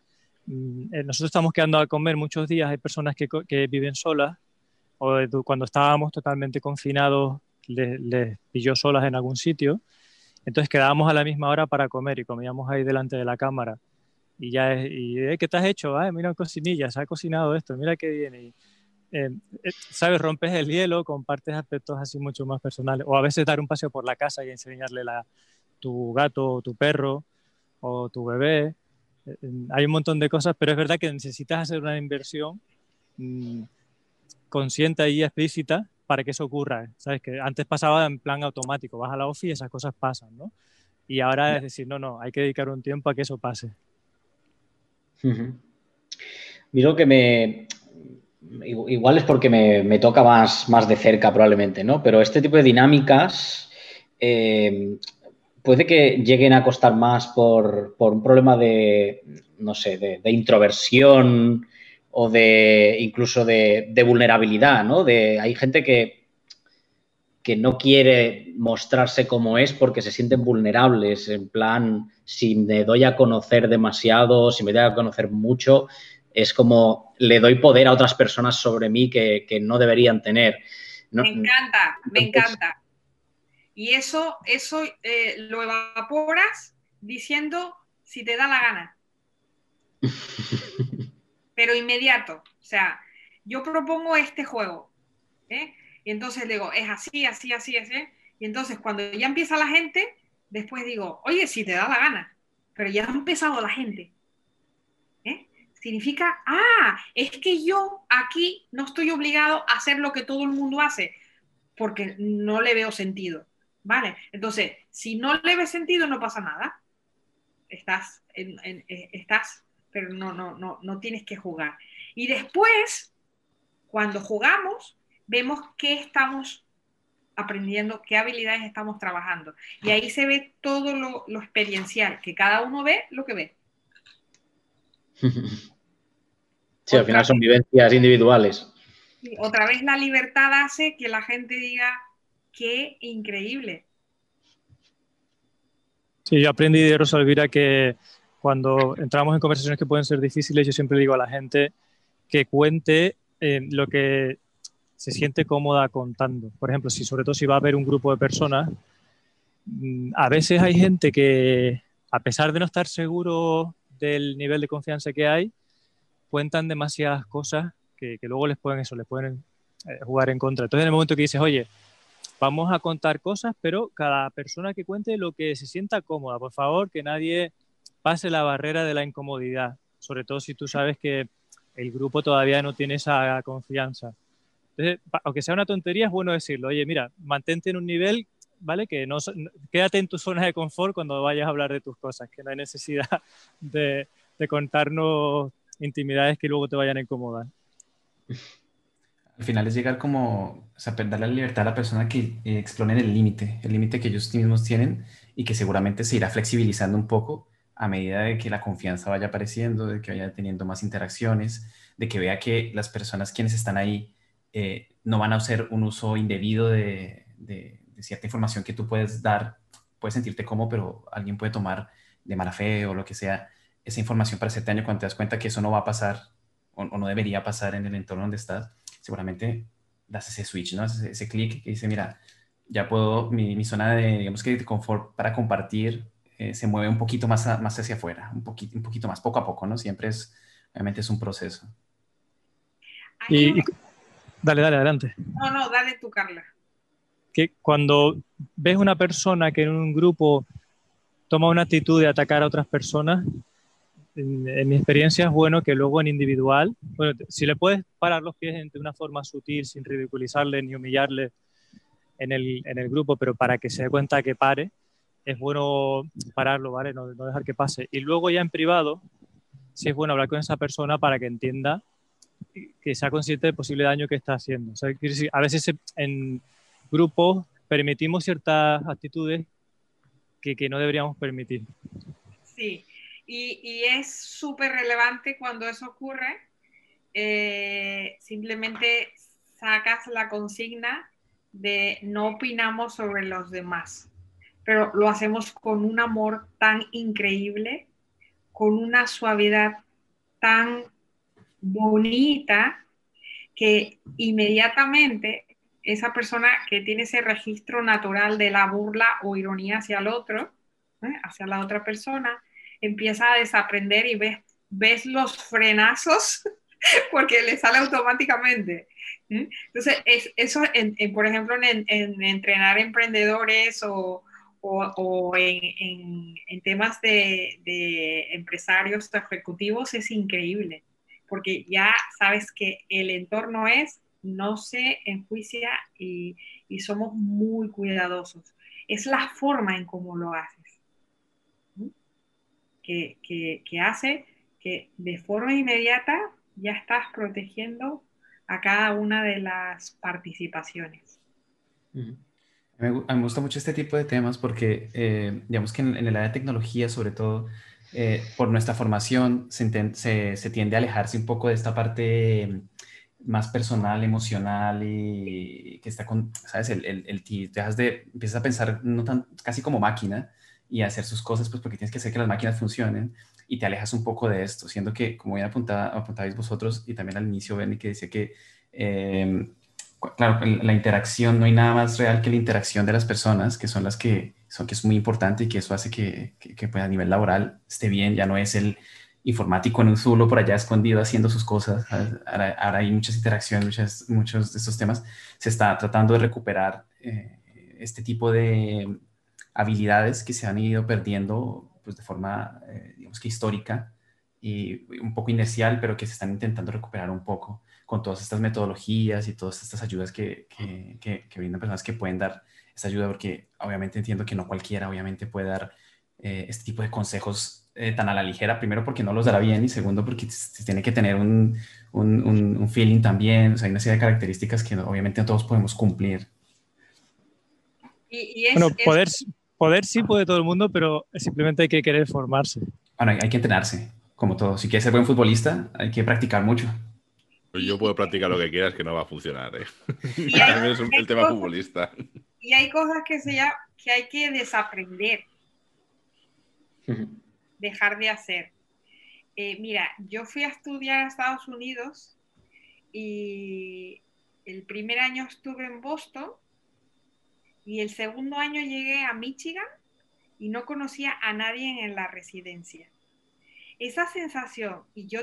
Mm, eh, nosotros estamos quedando a comer muchos días, hay personas que, que viven solas o cuando estábamos totalmente confinados les, les, pilló solas en algún sitio. Entonces quedábamos a la misma hora para comer y comíamos ahí delante de la cámara. Y ya, y, eh, ¿qué te has hecho? Ay, mira, cocinilla, se ha cocinado esto, mira qué viene. Eh, ¿sabes? Rompes el hielo, compartes aspectos así mucho más personales. O a veces dar un paseo por la casa y enseñarle a tu gato o tu perro o tu bebé. Eh, hay un montón de cosas, pero es verdad que necesitas hacer una inversión mm, consciente y explícita para que eso ocurra. ¿Sabes? Que antes pasaba en plan automático, vas a la ofi y esas cosas pasan, ¿no? Y ahora es decir, no, no, hay que dedicar un tiempo a que eso pase. Miro que me, igual es porque me, toca más, más, de cerca probablemente, ¿no? Pero este tipo de dinámicas eh, puede que lleguen a costar más por, un problema de, no sé, de, introversión o de incluso de, vulnerabilidad, ¿no? De, hay gente que, que no quiere mostrarse como es porque se sienten vulnerables, en plan, si me doy a conocer demasiado, si me doy a conocer mucho, es como le doy poder a otras personas sobre mí que, no deberían tener. me encanta, me encanta. Y eso, eso eh, lo evaporas diciendo si te da la gana. [LAUGHS] Pero inmediato. O sea, yo propongo este juego. ¿eh? Y entonces digo, es así, así, así, así. Y entonces cuando ya empieza la gente, después digo, oye, si te da la gana. Pero ya ha empezado la gente significa, ah, es que yo aquí no estoy obligado a hacer lo que todo el mundo hace, porque no le veo sentido, ¿vale? Entonces, si no le ves sentido, no pasa nada. Estás, en, eh, estás pero no, no, no, no tienes que jugar. Y después, cuando jugamos, vemos qué estamos aprendiendo, qué habilidades estamos trabajando. Y ahí se ve todo lo, lo experiencial, que cada uno ve lo que ve. [LAUGHS] Sí, al final son vivencias individuales. Otra vez la libertad hace que la gente diga, qué increíble. Sí, yo aprendí de Rosalvira que cuando entramos en conversaciones que pueden ser difíciles, yo siempre digo a la gente que cuente eh, lo que se siente cómoda contando. Por ejemplo, si sobre todo si va a haber un grupo de personas, mm, a veces hay gente que, a pesar de no estar seguro del nivel de confianza que hay, cuentan demasiadas cosas que, luego les pueden eso, les pueden eh, jugar en contra. Entonces, en el momento que dices, oye, vamos a contar cosas, pero cada persona que cuente lo que se sienta cómoda, por favor, que nadie pase la barrera de la incomodidad, sobre todo si tú sabes que el grupo todavía no tiene esa confianza. Entonces, aunque sea una tontería, es bueno decirlo, oye, mira, mantente en un nivel ¿vale? Que no, quédate en tu zona de confort cuando vayas a hablar de tus cosas, que no hay necesidad [LAUGHS] de, contarnos intimidades que luego te vayan a incomodar. Al final es llegar como, o sea, darle la libertad a la persona que eh, exploren el límite, el límite que ellos mismos tienen y que seguramente se irá flexibilizando un poco a medida de que la confianza vaya apareciendo, de que vaya teniendo más interacciones, de que vea que las personas quienes están ahí eh, no van a hacer un uso indebido de, cierta información que tú puedes dar, puedes sentirte como, pero alguien puede tomar de mala fe o lo que sea esa información para hacerte daño cuando te das cuenta que eso no va a pasar o, no debería pasar en el entorno donde estás, seguramente das ese switch, ¿no? Ese, clic que dice, mira, ya puedo, mi, zona de, digamos que de confort para compartir eh, se mueve un poquito más, más hacia afuera, un poquito, un poquito más, poco a poco, ¿no? Siempre es, obviamente es un proceso. Y, dale, dale, adelante. No, no, dale tú, Carla que cuando ves una persona que en un grupo toma una actitud de atacar a otras personas, en, mi experiencia es bueno que luego en individual, bueno, si le puedes parar los pies de una forma sutil, sin ridiculizarle ni humillarle en el, en el grupo, pero para que se dé cuenta que pare, es bueno pararlo, ¿vale? No, no, dejar que pase. Y luego ya en privado, sí es bueno hablar con esa persona para que entienda que sea consciente del posible daño que está haciendo. O sea, a veces en, grupos permitimos ciertas actitudes que, que no deberíamos permitir. Sí, y, y es súper relevante cuando eso ocurre eh, simplemente sacas la consigna de no opinamos sobre los demás, pero lo hacemos con un amor tan increíble, con una suavidad tan bonita que inmediatamente esa persona que tiene ese registro natural de la burla o ironía hacia el otro, ¿eh? hacia la otra persona, empieza a desaprender y ves, ves los frenazos [LAUGHS] porque le sale automáticamente. ¿eh? Entonces, es, eso, por ejemplo, en, entrenar emprendedores o, en, temas de, de empresarios ejecutivos es increíble, porque ya sabes que el entorno es no se enjuicia y, somos muy cuidadosos. Es la forma en cómo lo haces, que, hace que de forma inmediata ya estás protegiendo a cada una de las participaciones. Mí me gusta mucho este tipo de temas porque, eh, digamos que en, el área de tecnología, sobre todo, eh, por nuestra formación, se, tiende a alejarse un poco de esta parte más personal, emocional y que está con, ¿sabes? El, el, el dejas de, empiezas a pensar no tan, casi como máquina y a hacer sus cosas, pues porque tienes que hacer que las máquinas funcionen y te alejas un poco de esto, siendo que, como bien apuntaba, apuntabais vosotros y también al inicio, Benny, que decía que, em, claro, la interacción, no hay nada más real que la interacción de las personas, que son las que, son, que es muy importante y que eso hace que, que, que pues, a nivel laboral esté bien, ya no es el informático en un zulo por allá escondido haciendo sus cosas. Ahora, hay muchas interacciones, muchos de estos temas. Se está tratando de recuperar eh, este tipo de habilidades que se han ido perdiendo pues, de forma, eh, digamos que histórica y un poco inercial, pero que se están intentando recuperar un poco con todas estas metodologías y todas estas ayudas que, que, que, que brindan personas que pueden dar esta ayuda, porque obviamente entiendo que no cualquiera obviamente puede dar eh, este tipo de consejos eh, tan a la ligera, primero porque no los dará bien y segundo porque tiene que tener un, un, un, feeling también, o sea, hay una serie de características que obviamente todos podemos cumplir. Y, bueno, poder, poder sí puede todo el mundo, pero simplemente hay que querer formarse. Bueno, hay, que entrenarse, como todo. Si quieres ser buen futbolista, hay que practicar mucho. Pues yo puedo practicar lo que quieras, que no va a funcionar. ¿eh? [LAUGHS] es el tema futbolista. Y hay cosas que, se ya, que hay que desaprender [LAUGHS] dejar de hacer. Eh, mira, yo fui a estudiar a Estados Unidos y el primer año estuve en Boston y el segundo año llegué a Michigan y no conocía a nadie en la residencia. Esa sensación, y yo,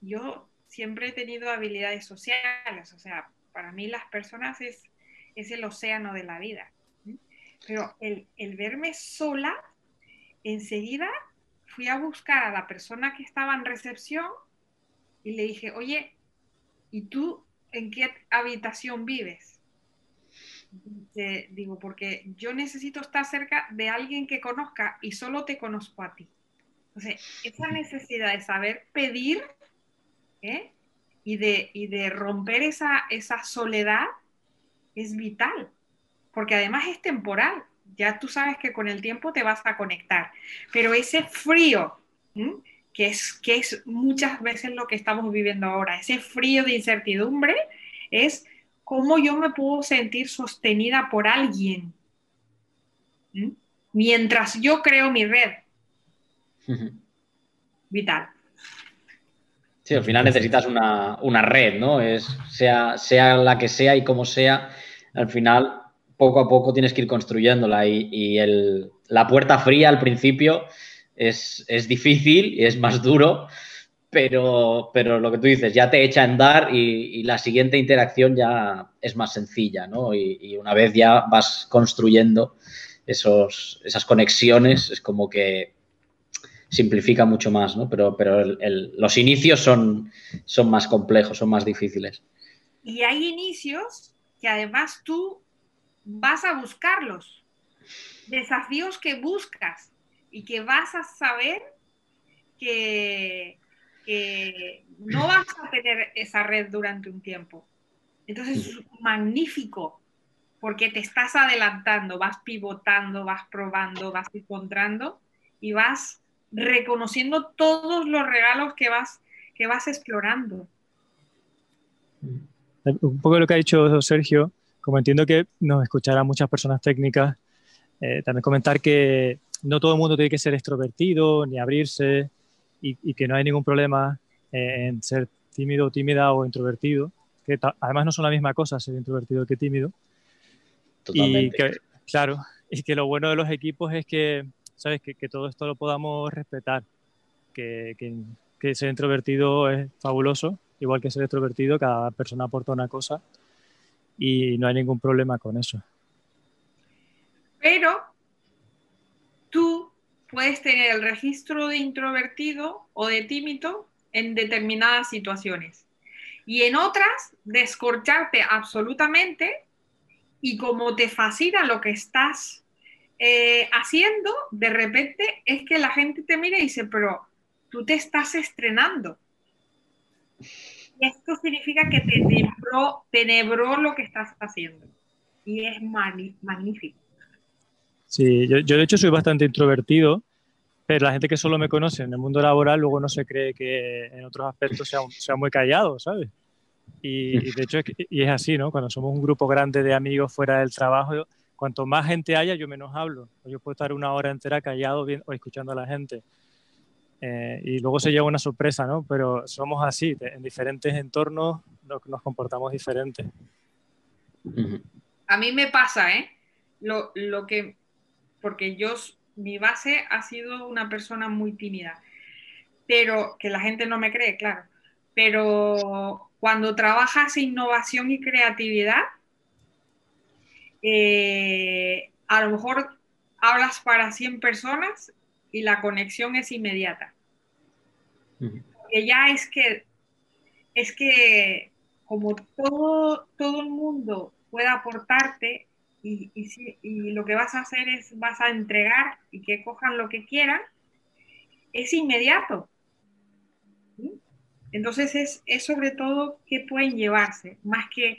yo siempre he tenido habilidades sociales, o sea, para mí las personas es, es el océano de la vida. Pero el, el verme sola enseguida fui a buscar a la persona que estaba en recepción y le dije, oye, ¿y tú en qué habitación vives? digo, porque yo necesito estar cerca de alguien que conozca y solo te conozco a ti. Entonces, esa necesidad de saber pedir ¿eh? y, de, y de romper esa, esa soledad es vital, porque además es temporal ya tú sabes que con el tiempo te vas a conectar, pero ese frío, que es, que es muchas veces lo que estamos viviendo ahora, ese frío de incertidumbre es cómo yo me puedo sentir sostenida por alguien mientras yo creo mi red. [LAUGHS] Vital. Sí, al final necesitas una, una, red, ¿no? Es, sea, sea la que sea y como sea, al final poco a poco tienes que ir construyéndola y, la puerta fría al principio es, difícil y es más duro, pero, pero, lo que tú dices, ya te echa a andar y, la siguiente interacción ya es más sencilla, ¿no? Y, una vez ya vas construyendo esos, esas conexiones, es como que simplifica mucho más, ¿no? Pero, pero los inicios son, son más complejos, son más difíciles. Y hay inicios que además tú vas a buscarlos. Desafíos que buscas y que vas a saber que, no vas a tener esa red durante un tiempo. Entonces es magnífico porque te estás adelantando, vas pivotando, vas probando, vas encontrando y vas reconociendo todos los regalos que vas, que vas explorando. Un poco lo que ha dicho Sergio, como entiendo que nos escucharán muchas personas técnicas, eh, también comentar que no todo el mundo tiene que ser extrovertido ni abrirse y, que no hay ningún problema en ser tímido, tímida o introvertido, que además no son la misma cosa ser introvertido que tímido. Y que, claro, y que lo bueno de los equipos es que, ¿sabes? Que, todo esto lo podamos respetar, que, que, ser introvertido es fabuloso, igual que ser extrovertido, cada persona aporta una cosa y no hay ningún problema con eso. Pero tú puedes tener el registro de introvertido o de tímido en determinadas situaciones y en otras descorcharte absolutamente y como te fascina lo que estás eh, haciendo, de repente es que la gente te mira y dice, pero tú te estás estrenando. Y esto significa que te tenebró, lo que estás haciendo. Y es magnífico. Sí, yo, yo, de hecho soy bastante introvertido, pero la gente que solo me conoce en el mundo laboral luego no se cree que en otros aspectos sea, muy callado, ¿sabes? Y, de hecho y es así, ¿no? Cuando somos un grupo grande de amigos fuera del trabajo, cuanto más gente haya, yo menos hablo. Yo puedo estar una hora entera callado o escuchando a la gente. Eh, y luego se lleva una sorpresa, ¿no? Pero somos así, en diferentes entornos nos, nos comportamos diferentes. A mí me pasa, ¿eh? Lo, lo, que, porque yo, mi base ha sido una persona muy tímida, pero que la gente no me cree, claro. Pero cuando trabajas innovación y creatividad, eh, a lo mejor hablas para 100 personas y la conexión es inmediata. Ya es que, es que como todo, todo el mundo puede aportarte y, y, lo que vas a hacer es vas a entregar y que cojan lo que quieran, es inmediato. Entonces es, es sobre todo qué pueden llevarse, más que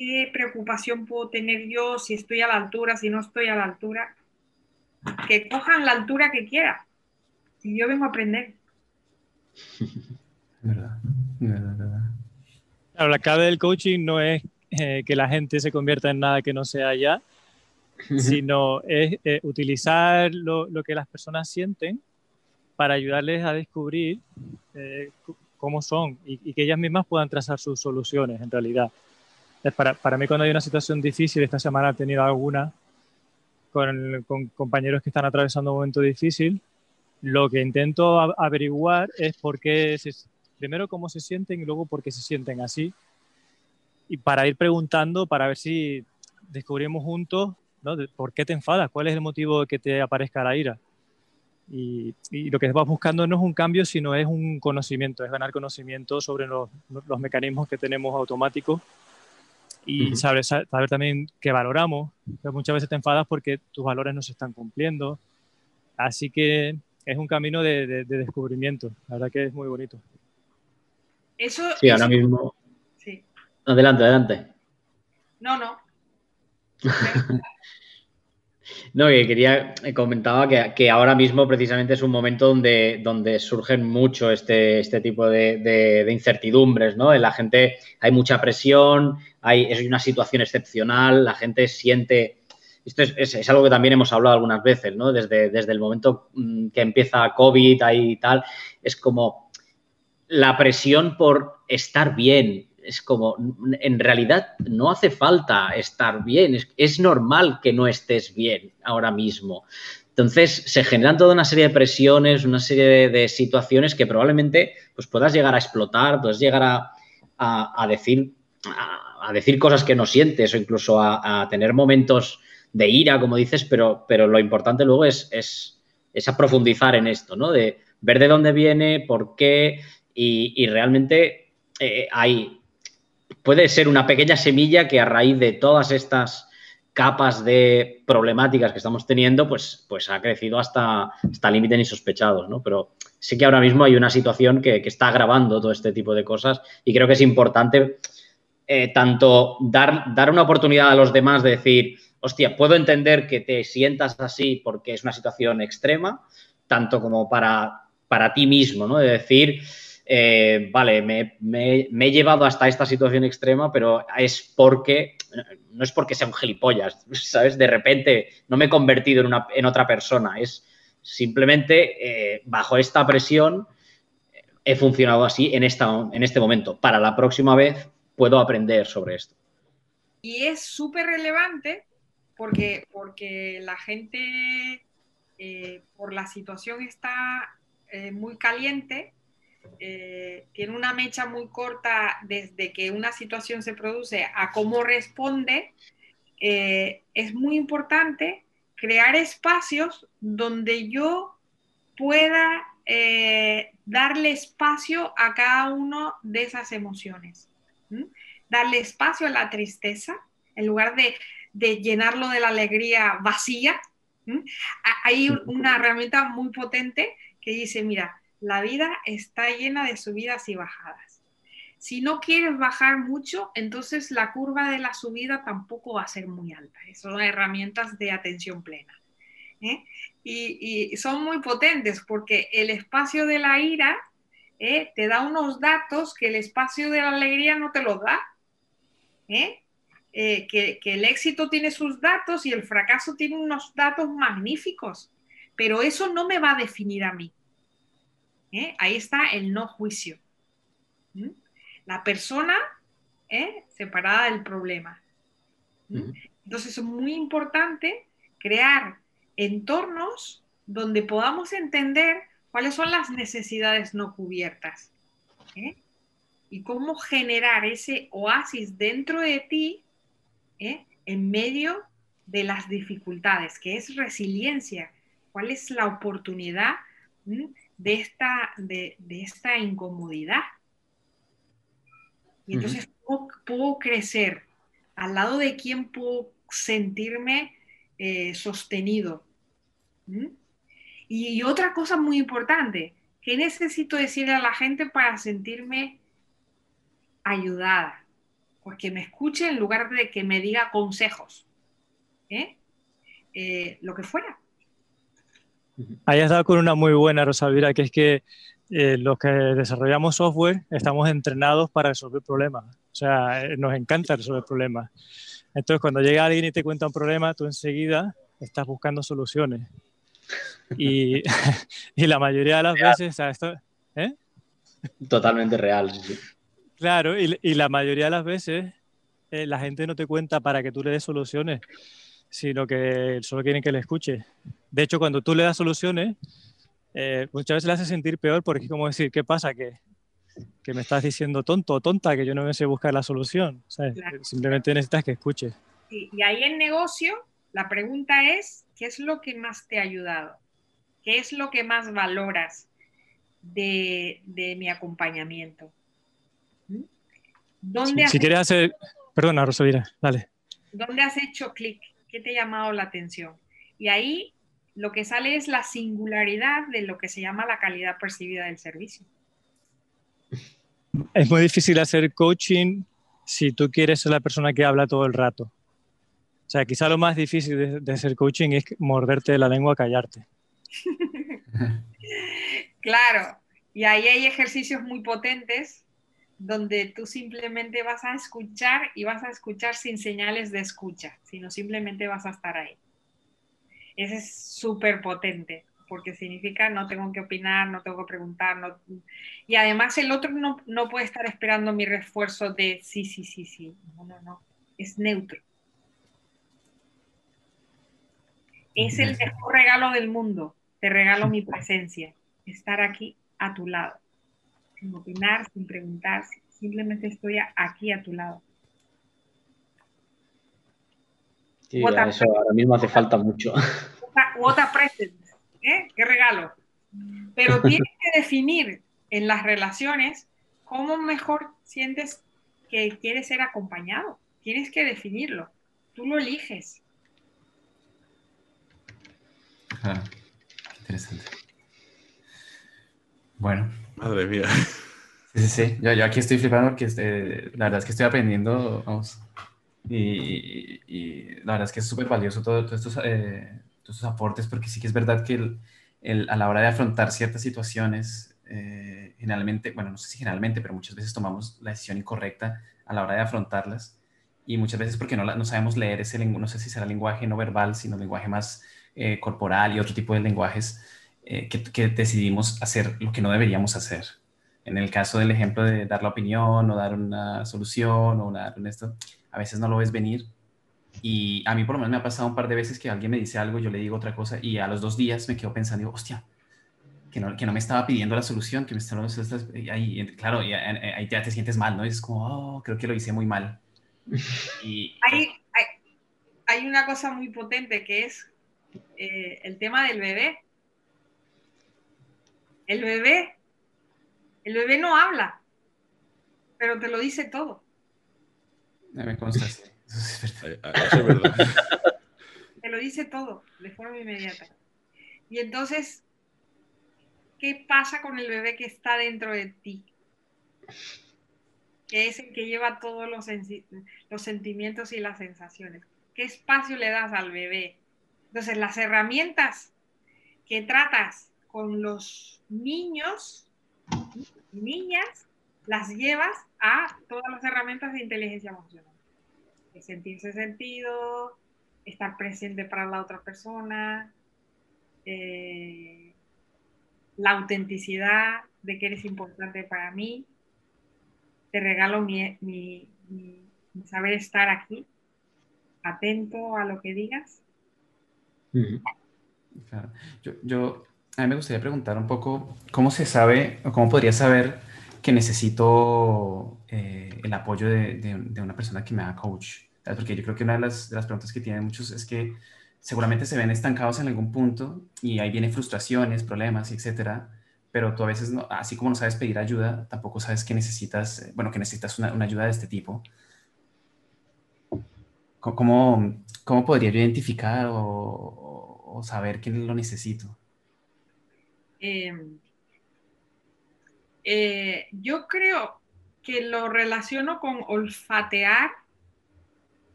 qué preocupación puedo tener yo si estoy a la altura, si no estoy a la altura. Que cojan la altura que quieran. Y yo vengo a aprender. [LAUGHS] Verdad, verdad, Claro, la clave del coaching no es eh, que la gente se convierta en nada que no sea ya, sino es eh, utilizar lo, lo, que las personas sienten para ayudarles a descubrir eh, cómo son y, que ellas mismas puedan trazar sus soluciones en realidad. Para, para, mí cuando hay una situación difícil, esta semana he tenido alguna con, con compañeros que están atravesando un momento difícil, lo que intento averiguar es por qué, primero cómo se sienten y luego por qué se sienten así. Y para ir preguntando, para ver si descubrimos juntos ¿no? por qué te enfadas, cuál es el motivo de que te aparezca la ira. Y, lo que vas buscando no es un cambio, sino es un conocimiento, es ganar conocimiento sobre los, los mecanismos que tenemos automáticos y saber, saber, también que valoramos. Que muchas veces te enfadas porque tus valores no se están cumpliendo. Así que es un camino de, de, descubrimiento. La verdad que es muy bonito. Eso, sí, ahora mismo. Sí. Adelante, adelante. No, no. [LAUGHS] No, que quería, eh, comentaba que, ahora mismo precisamente es un momento donde, donde surgen mucho este, este tipo de, incertidumbres, ¿no? La gente hay mucha presión, hay, es una situación excepcional, la gente siente... Esto es, algo que también hemos hablado algunas veces, ¿no? Desde, desde el momento mm, que empieza COVID y tal, es como la presión por estar bien, es como, en realidad no hace falta estar bien, es, normal que no estés bien ahora mismo. Entonces se generan toda una serie de presiones, una serie de, situaciones que probablemente pues, puedas llegar a explotar, puedes llegar a, decir, a, decir cosas que no sientes o incluso a, tener momentos de ira, como dices, pero, pero lo importante luego es, es, es profundizar en esto, ¿no? De ver de dónde viene, por qué y, realmente eh, hay, puede ser una pequeña semilla que a raíz de todas estas capas de problemáticas que estamos teniendo, pues, pues ha crecido hasta, hasta límites insospechados, ¿no? Pero sí que ahora mismo hay una situación que, está agravando todo este tipo de cosas y creo que es importante eh, tanto dar, dar una oportunidad a los demás de decir, hostia, puedo entender que te sientas así porque es una situación extrema, tanto como para, para ti mismo, ¿no? De decir, eh, vale, me, he llevado hasta esta situación extrema, pero es porque, no es porque sea un gilipollas, [LAUGHS] ¿sabes? De repente no me he convertido en, una, en otra persona, es simplemente eh, bajo esta presión he funcionado así en, esta, en este momento. Para la próxima vez puedo aprender sobre esto. Y es súper relevante porque, porque la gente, eh, por la situación está muy caliente, eh, tiene una mecha muy corta desde que una situación se produce a cómo responde, es muy importante crear espacios donde yo pueda darle espacio a cada una de esas emociones. Darle espacio a la tristeza, en lugar de, llenarlo de la alegría vacía. Hay una herramienta muy potente que dice, mira, la vida está llena de subidas y bajadas. Si no quieres bajar mucho, entonces la curva de la subida tampoco va a ser muy alta. Son herramientas de atención plena. ¿eh? Y, son muy potentes porque el espacio de la ira ¿eh? te da unos datos que el espacio de la alegría no te los da. ¿eh? que, el éxito tiene sus datos y el fracaso tiene unos datos magníficos, pero eso no me va a definir a mí. Ahí está el no juicio. La persona separada del problema. Entonces es muy importante crear entornos donde podamos entender cuáles son las necesidades no cubiertas ¿eh? y cómo generar ese oasis dentro de ti ¿eh? en medio de las dificultades, que es resiliencia, cuál es la oportunidad de esta, de, esta incomodidad. Y entonces puedo, crecer, al lado de quién puedo sentirme eh, sostenido, y otra cosa muy importante, ¿qué necesito decirle a la gente para sentirme ayudada? Pues que me escuche en lugar de que me diga consejos. ¿eh? Eh, lo que fuera. Ahí has dado con una muy buena, Rosalvira, que es que eh, los que desarrollamos software estamos entrenados para resolver problemas. O sea, nos encanta resolver problemas. Entonces, cuando llega alguien y te cuenta un problema, tú enseguida estás buscando soluciones. Y, [LAUGHS] y la mayoría de las veces, esto, ¿eh? Totalmente real. Claro, y, y, la mayoría de las veces eh, la gente no te cuenta para que tú le des soluciones, sino que solo quieren que le escuche. De hecho, cuando tú le das soluciones, eh, muchas veces le hace sentir peor porque es como decir, ¿qué pasa? Que, que me estás diciendo tonto o tonta, que yo no me sé buscar la solución. Simplemente necesitas que escuche. y ahí en negocio la pregunta es, ¿qué es lo que más te ha ayudado? ¿Qué es lo que más valoras de, mi acompañamiento? ¿Mm? ¿Dónde si, quieres hacer... Perdona, Rosalía, dale. ¿Dónde has hecho clic? ¿Qué te ha llamado la atención? Y ahí lo que sale es la singularidad de lo que se llama la calidad percibida del servicio. Es muy difícil hacer coaching si tú quieres ser la persona que habla todo el rato. O sea, quizá lo más difícil de, hacer coaching es morderte la lengua, callarte. [LAUGHS] claro, y ahí hay ejercicios muy potentes donde tú simplemente vas a escuchar y vas a escuchar sin señales de escucha, sino simplemente vas a estar ahí. Ese es súper potente, porque significa no tengo que opinar, no tengo que preguntar, no... y además el otro no, no puede estar esperando mi refuerzo de sí, sí, sí, sí, no, no, no, es neutro. Es el mejor regalo del mundo. Te regalo mi presencia, estar aquí a tu lado, sin opinar, sin preguntar, simplemente estoy aquí a tu lado. Sí, eso ahora mismo hace falta mucho. [LAUGHS] Otra present, ¿eh? Qué regalo. Pero [LAUGHS] tienes que definir en las relaciones cómo mejor sientes que quieres ser acompañado. Tienes que definirlo. Tú lo eliges. Ah, interesante. Bueno. Madre mía. Sí, sí, sí. Yo, yo aquí estoy flipando porque este, la verdad es que estoy aprendiendo, vamos. Y, y la verdad es que es súper valioso todos estos, eh, estos aportes porque sí que es verdad que el, el, a la hora de afrontar ciertas situaciones, eh, generalmente, bueno, no sé si generalmente, pero muchas veces tomamos la decisión incorrecta a la hora de afrontarlas y muchas veces porque no, no sabemos leer ese lenguaje, no sé si será lenguaje no verbal, sino lenguaje más eh, corporal y otro tipo de lenguajes eh, que, que, decidimos hacer lo que no deberíamos hacer. En el caso del ejemplo de dar la opinión o dar una solución o dar un esto, a veces no lo ves venir y a mí por lo menos me ha pasado un par de veces que alguien me dice algo, yo le digo otra cosa y a los dos días me quedo pensando, digo, hostia, que no, que no me estaba pidiendo la solución, que me estaba... Ahí, claro, ahí ya te sientes mal, ¿no? es como, oh, creo que lo hice muy mal. [LAUGHS] Y, hay, hay, hay, una cosa muy potente que es eh, el tema del bebé. El bebé, el bebé no habla, pero te lo dice todo. Me consta, [LAUGHS] Eso es verdad. Te lo dice todo de forma inmediata. Y entonces qué pasa con el bebé que está dentro de ti, que es el que lleva todos los, los sentimientos y las sensaciones. ¿Qué espacio le das al bebé? Entonces, las herramientas que tratas con los niños niñas, las llevas a todas las herramientas de inteligencia emocional. De sentirse sentido, estar presente para la otra persona, eh, la autenticidad de que eres importante para mí. Te regalo mi, saber estar aquí, atento a lo que digas. Yo, a mí me gustaría preguntar un poco, ¿cómo se sabe o cómo podría saber que necesito eh, el apoyo de, una persona que me haga coach? Porque yo creo que una de las, de las preguntas que tienen muchos es que seguramente se ven estancados en algún punto y ahí vienen frustraciones, problemas, etcétera, pero tú a veces, no, así como no sabes pedir ayuda, tampoco sabes que necesitas, bueno, que necesitas una, una ayuda de este tipo. ¿Cómo, cómo podría yo identificar o, o saber que lo necesito? Em, eh, yo creo que lo relaciono con olfatear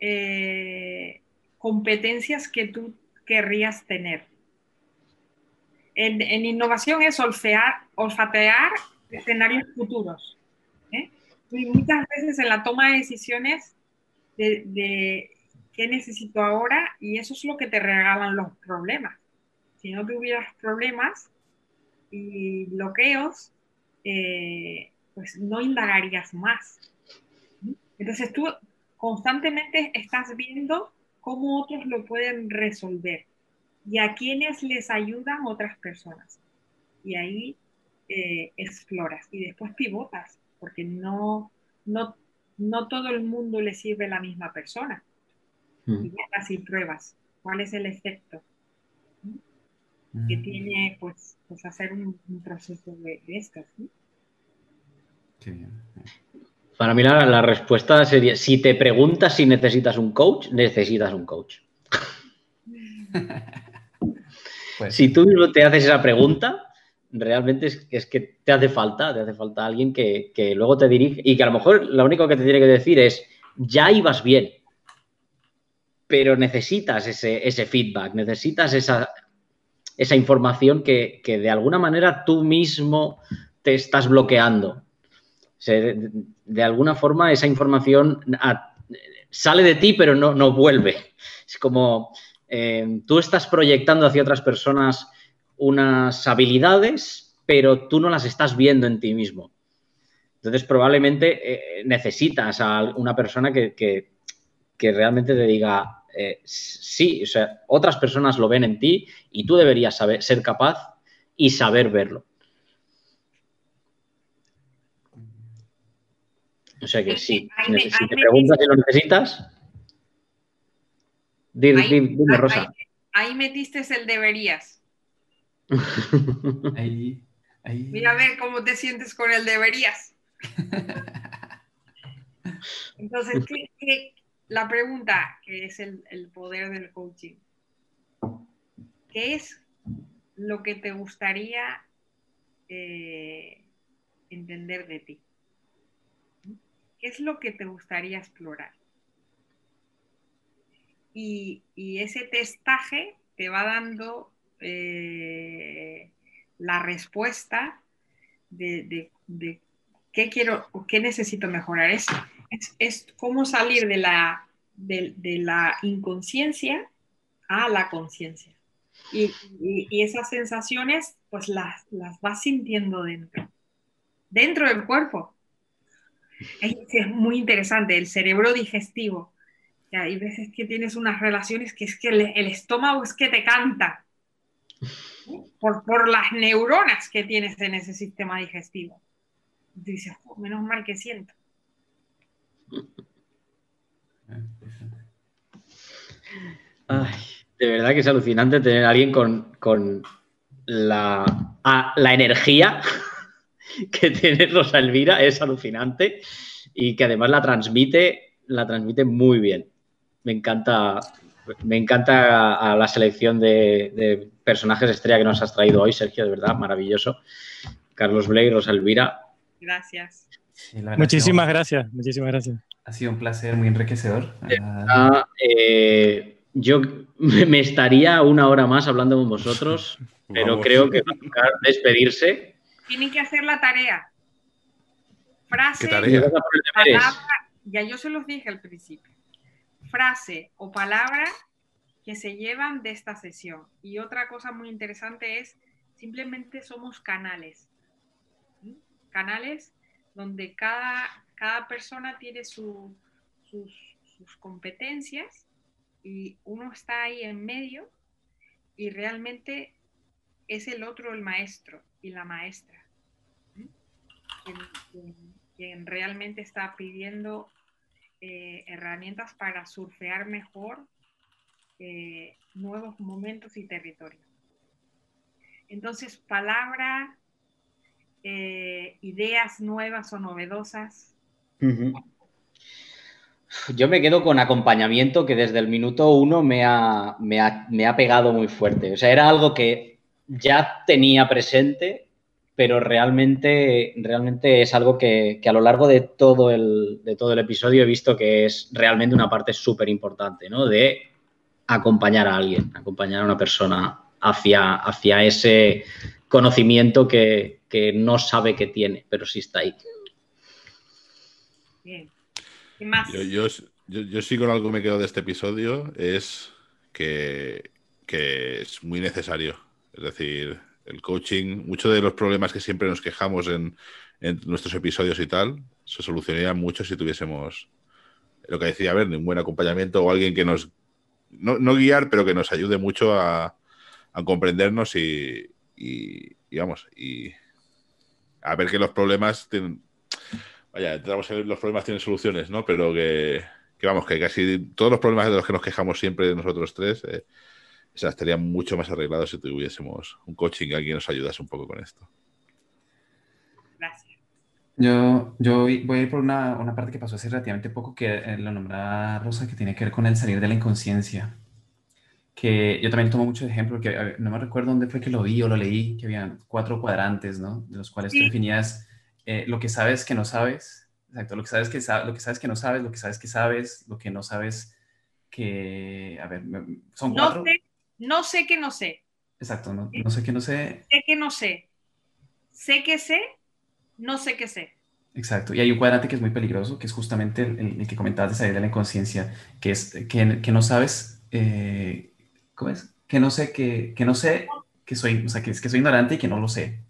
eh, competencias que tú querrías tener. En, innovación es olfatear escenarios futuros. ¿eh? Muchas veces en la toma de decisiones de, qué necesito ahora, y eso es lo que te regalan los problemas. Si no tuvieras problemas y bloqueos, eh, pues no indagarías más. Entonces tú constantemente estás viendo cómo otros lo pueden resolver y a quienes les ayudan otras personas. Y ahí eh, exploras y después pivotas, porque no, no, no todo el mundo le sirve a la misma persona. Mm. Y así pruebas cuál es el efecto que tiene pues, pues hacer un, proceso de, de estas. Qué bien. Para mí la, respuesta sería, si te preguntas si necesitas un coach, necesitas un coach. [LAUGHS] Pues si tú mismo te haces esa pregunta, realmente es, que te hace falta, te hace falta alguien que, luego te dirige y que a lo mejor lo único que te tiene que decir es, ya ibas bien, pero necesitas ese, feedback, necesitas esa, esa información que, que, de alguna manera tú mismo te estás bloqueando de alguna forma esa información sale de ti, pero no, no vuelve. Es como eh, tú estás proyectando hacia otras personas unas habilidades, pero tú no las estás viendo en ti mismo. Entonces, probablemente eh, necesitas a una persona que, realmente te diga, eh, sí, o sea, otras personas lo ven en ti y tú deberías saber, ser capaz y saber verlo. O sea que sí, si, te preguntas si lo necesitas, dime, dime, Rosa. Ahí, metiste el deberías. [LAUGHS] ahí, Mira a ver cómo te sientes con el deberías. [LAUGHS] Entonces, la pregunta que es el, poder del coaching, ¿qué es lo que te gustaría eh, entender de ti? ¿Qué es lo que te gustaría explorar? Y, ese testaje te va dando, eh, la respuesta de, qué quiero o qué necesito mejorar. Es, es, cómo salir de la, de, la inconsciencia a la conciencia. Y, esas sensaciones, pues las, las vas sintiendo dentro, dentro del cuerpo. Es, muy interesante, el cerebro digestivo. hay veces que tienes unas relaciones que es que el, el estómago es que te canta por, por, las neuronas que tienes en ese sistema digestivo. Dices, oh, menos mal que siento. De verdad que es alucinante tener a alguien con, la, energía [LAUGHS] que tiene Rosa Elvira, es alucinante y que además la transmite, la transmite muy bien. Me encanta, me encanta la selección de, personajes estrella que nos has traído hoy, Sergio, de verdad, maravilloso. Carlos Blake, Rosa Elvira. Gracias. Muchísimas gracias, muchísimas gracias. Ha sido un placer muy enriquecedor. Eh, yo me estaría una hora más hablando con vosotros, [LAUGHS] pero creo que va a tocar despedirse. Tienen que hacer la tarea. Frase, tarea? palabra, ya yo se los dije al principio frase o palabra que se llevan de esta sesión. Y otra cosa muy interesante es, simplemente somos canales. Canales donde cada, cada persona tiene sus, sus competencias y uno está ahí en medio y realmente es el otro el maestro y la maestra. quien realmente está pidiendo eh, herramientas para surfear mejor eh, nuevos momentos y territorios. Entonces, palabra, eh, ideas nuevas o novedosas. Yo me quedo con acompañamiento que desde el minuto uno me ha, me ha pegado muy fuerte. O sea, era algo que ya tenía presente pero realmente, realmente es algo que, a lo largo de todo, el, de todo el episodio he visto que es realmente una parte súper importante, ¿no? De acompañar a alguien, acompañar a una persona hacia, hacia ese conocimiento que, no sabe que tiene, pero sí está ahí. Bien. más? Yo, yo, sí con algo me quedo de este episodio, es que, que es muy necesario. Es decir, el coaching, muchos de los problemas que siempre nos quejamos en, nuestros episodios y tal, se solucionarían mucho si tuviésemos lo que decía ver un buen acompañamiento o alguien que nos, no, guiar, pero que nos ayude mucho a, comprendernos y, y, vamos, y a ver que los problemas tienen, vaya, entramos en los problemas tienen soluciones, ¿no? Pero que, vamos, que casi todos los problemas de los que nos quejamos siempre nosotros tres, eh, o sea, estaría mucho más arreglado si tuviésemos un coaching, alguien nos ayudase un poco con esto. Gracias. Yo, yo voy a ir por una, una parte que pasó hace relativamente poco, que eh, lo nombraba Rosa, que tiene que ver con el salir de la inconsciencia. Que yo también tomo mucho de ejemplo, que no me recuerdo dónde fue que lo vi o lo leí, que había cuatro cuadrantes, ¿no? De los cuales tú definías eh, lo que sabes que no sabes, exacto, lo que sabes que, lo que sabes que no sabes, lo que sabes que sabes, lo que no sabes que, a ver, son cuatro. No sé que no sé. Exacto, no, sé que no sé. Sé que no sé. Sé que sé, no sé que sé. Exacto. Y hay un cuadrante que es muy peligroso, que es justamente el, que comentabas de salir de la inconsciencia, que es que, no sabes, eh, ¿cómo es? Que no sé que, no sé que soy, o sea, que, que soy ignorante y que no lo sé.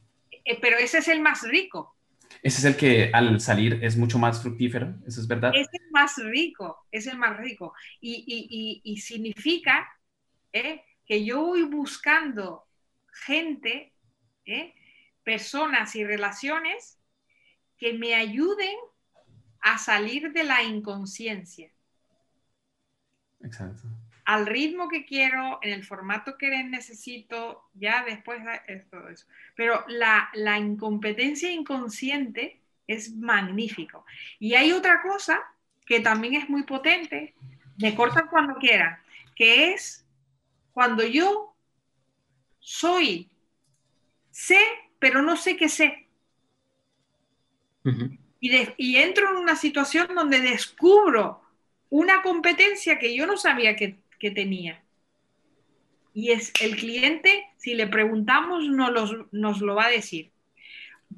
Eh, pero ese es el más rico. Ese es el que al salir es mucho más fructífero, eso es verdad. Es el más rico, es el más rico. Y, y, y, y significa ¿eh? que yo voy buscando gente, ¿eh? personas y relaciones que me ayuden a salir de la inconsciencia. Exacto. Al ritmo que quiero, en el formato que necesito, ya después es todo eso. Pero la, la incompetencia inconsciente es magnífico. Y hay otra cosa que también es muy potente, me cortan cuando quieran, que es cuando yo soy, sé, pero no sé qué sé. y, entro en una situación donde descubro una competencia que yo no sabía que, tenía. Y es el cliente, si le preguntamos, no los, nos lo va a decir.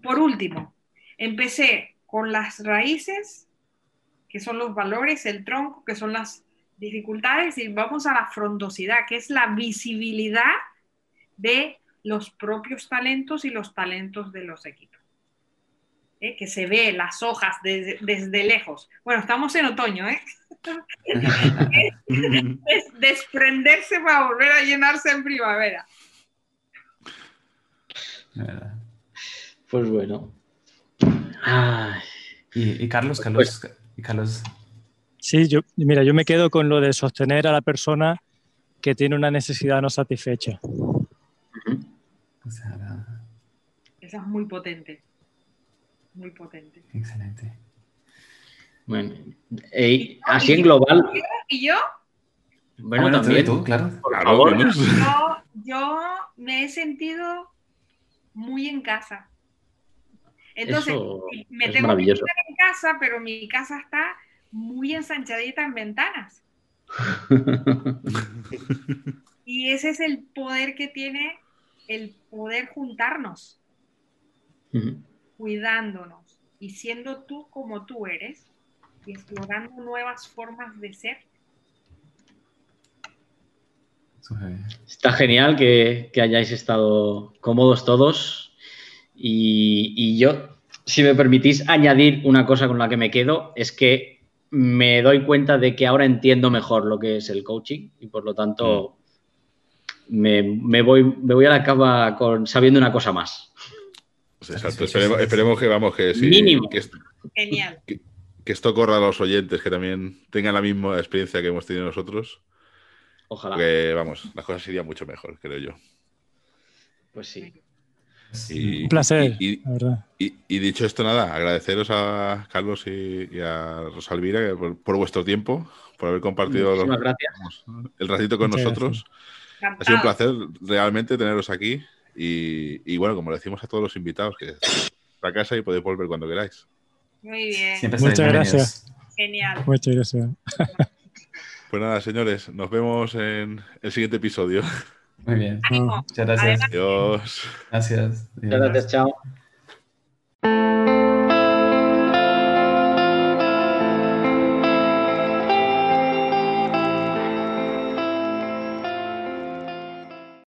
Por último, empecé con las raíces, que son los valores, el tronco, que son las dificultades, y vamos a la frondosidad, que es la visibilidad de los propios talentos y los talentos de los equipos. ¿Eh? Que se ve las hojas desde, desde lejos. Bueno, estamos en otoño, ¿eh? [LAUGHS] es desprenderse para volver a llenarse en primavera. Pues bueno. Y, Carlos, Carlos, y Carlos. Sí, yo, mira, yo me quedo con lo de sostener a la persona que tiene una necesidad no satisfecha. Esa es muy potente. Muy potente. Excelente. Bueno, así en global. ¿Y yo? Bueno, ah, también. Tú, claro. Yo, me he sentido muy en casa. Entonces, me tengo que estar en casa, pero mi casa está muy ensanchadita en ventanas. [LAUGHS] y ese es el poder que tiene el poder juntarnos, cuidándonos y siendo tú como tú eres, y explorando nuevas formas de ser. Está genial que, hayáis estado cómodos todos y, yo, si me permitís añadir una cosa con la que me quedo, es que me doy cuenta de que ahora entiendo mejor lo que es el coaching y por lo tanto mm. me, voy, me voy a la cama con, sabiendo una cosa más. Exacto, esperemos, que vamos, que sí. Mínimo. Genial que esto corra a los oyentes, que también tengan la misma experiencia que hemos tenido nosotros. Ojalá. Que vamos, las cosas serían mucho mejor, creo yo. Pues sí. Un placer, y, Y, dicho esto, nada, agradeceros a Carlos y, a Rosalvira por, vuestro tiempo, por haber compartido el ratito con nosotros. Ha sido un placer realmente teneros aquí. Y, bueno, como le decimos a todos los invitados, que a casa y podéis volver cuando queráis. Muy bien. Muchas gracias. Genial. Muchas gracias. Pues nada, señores, nos vemos en el siguiente episodio. Muy bien. Muchas gracias. Adiós. Gracias. Muchas gracias, chao.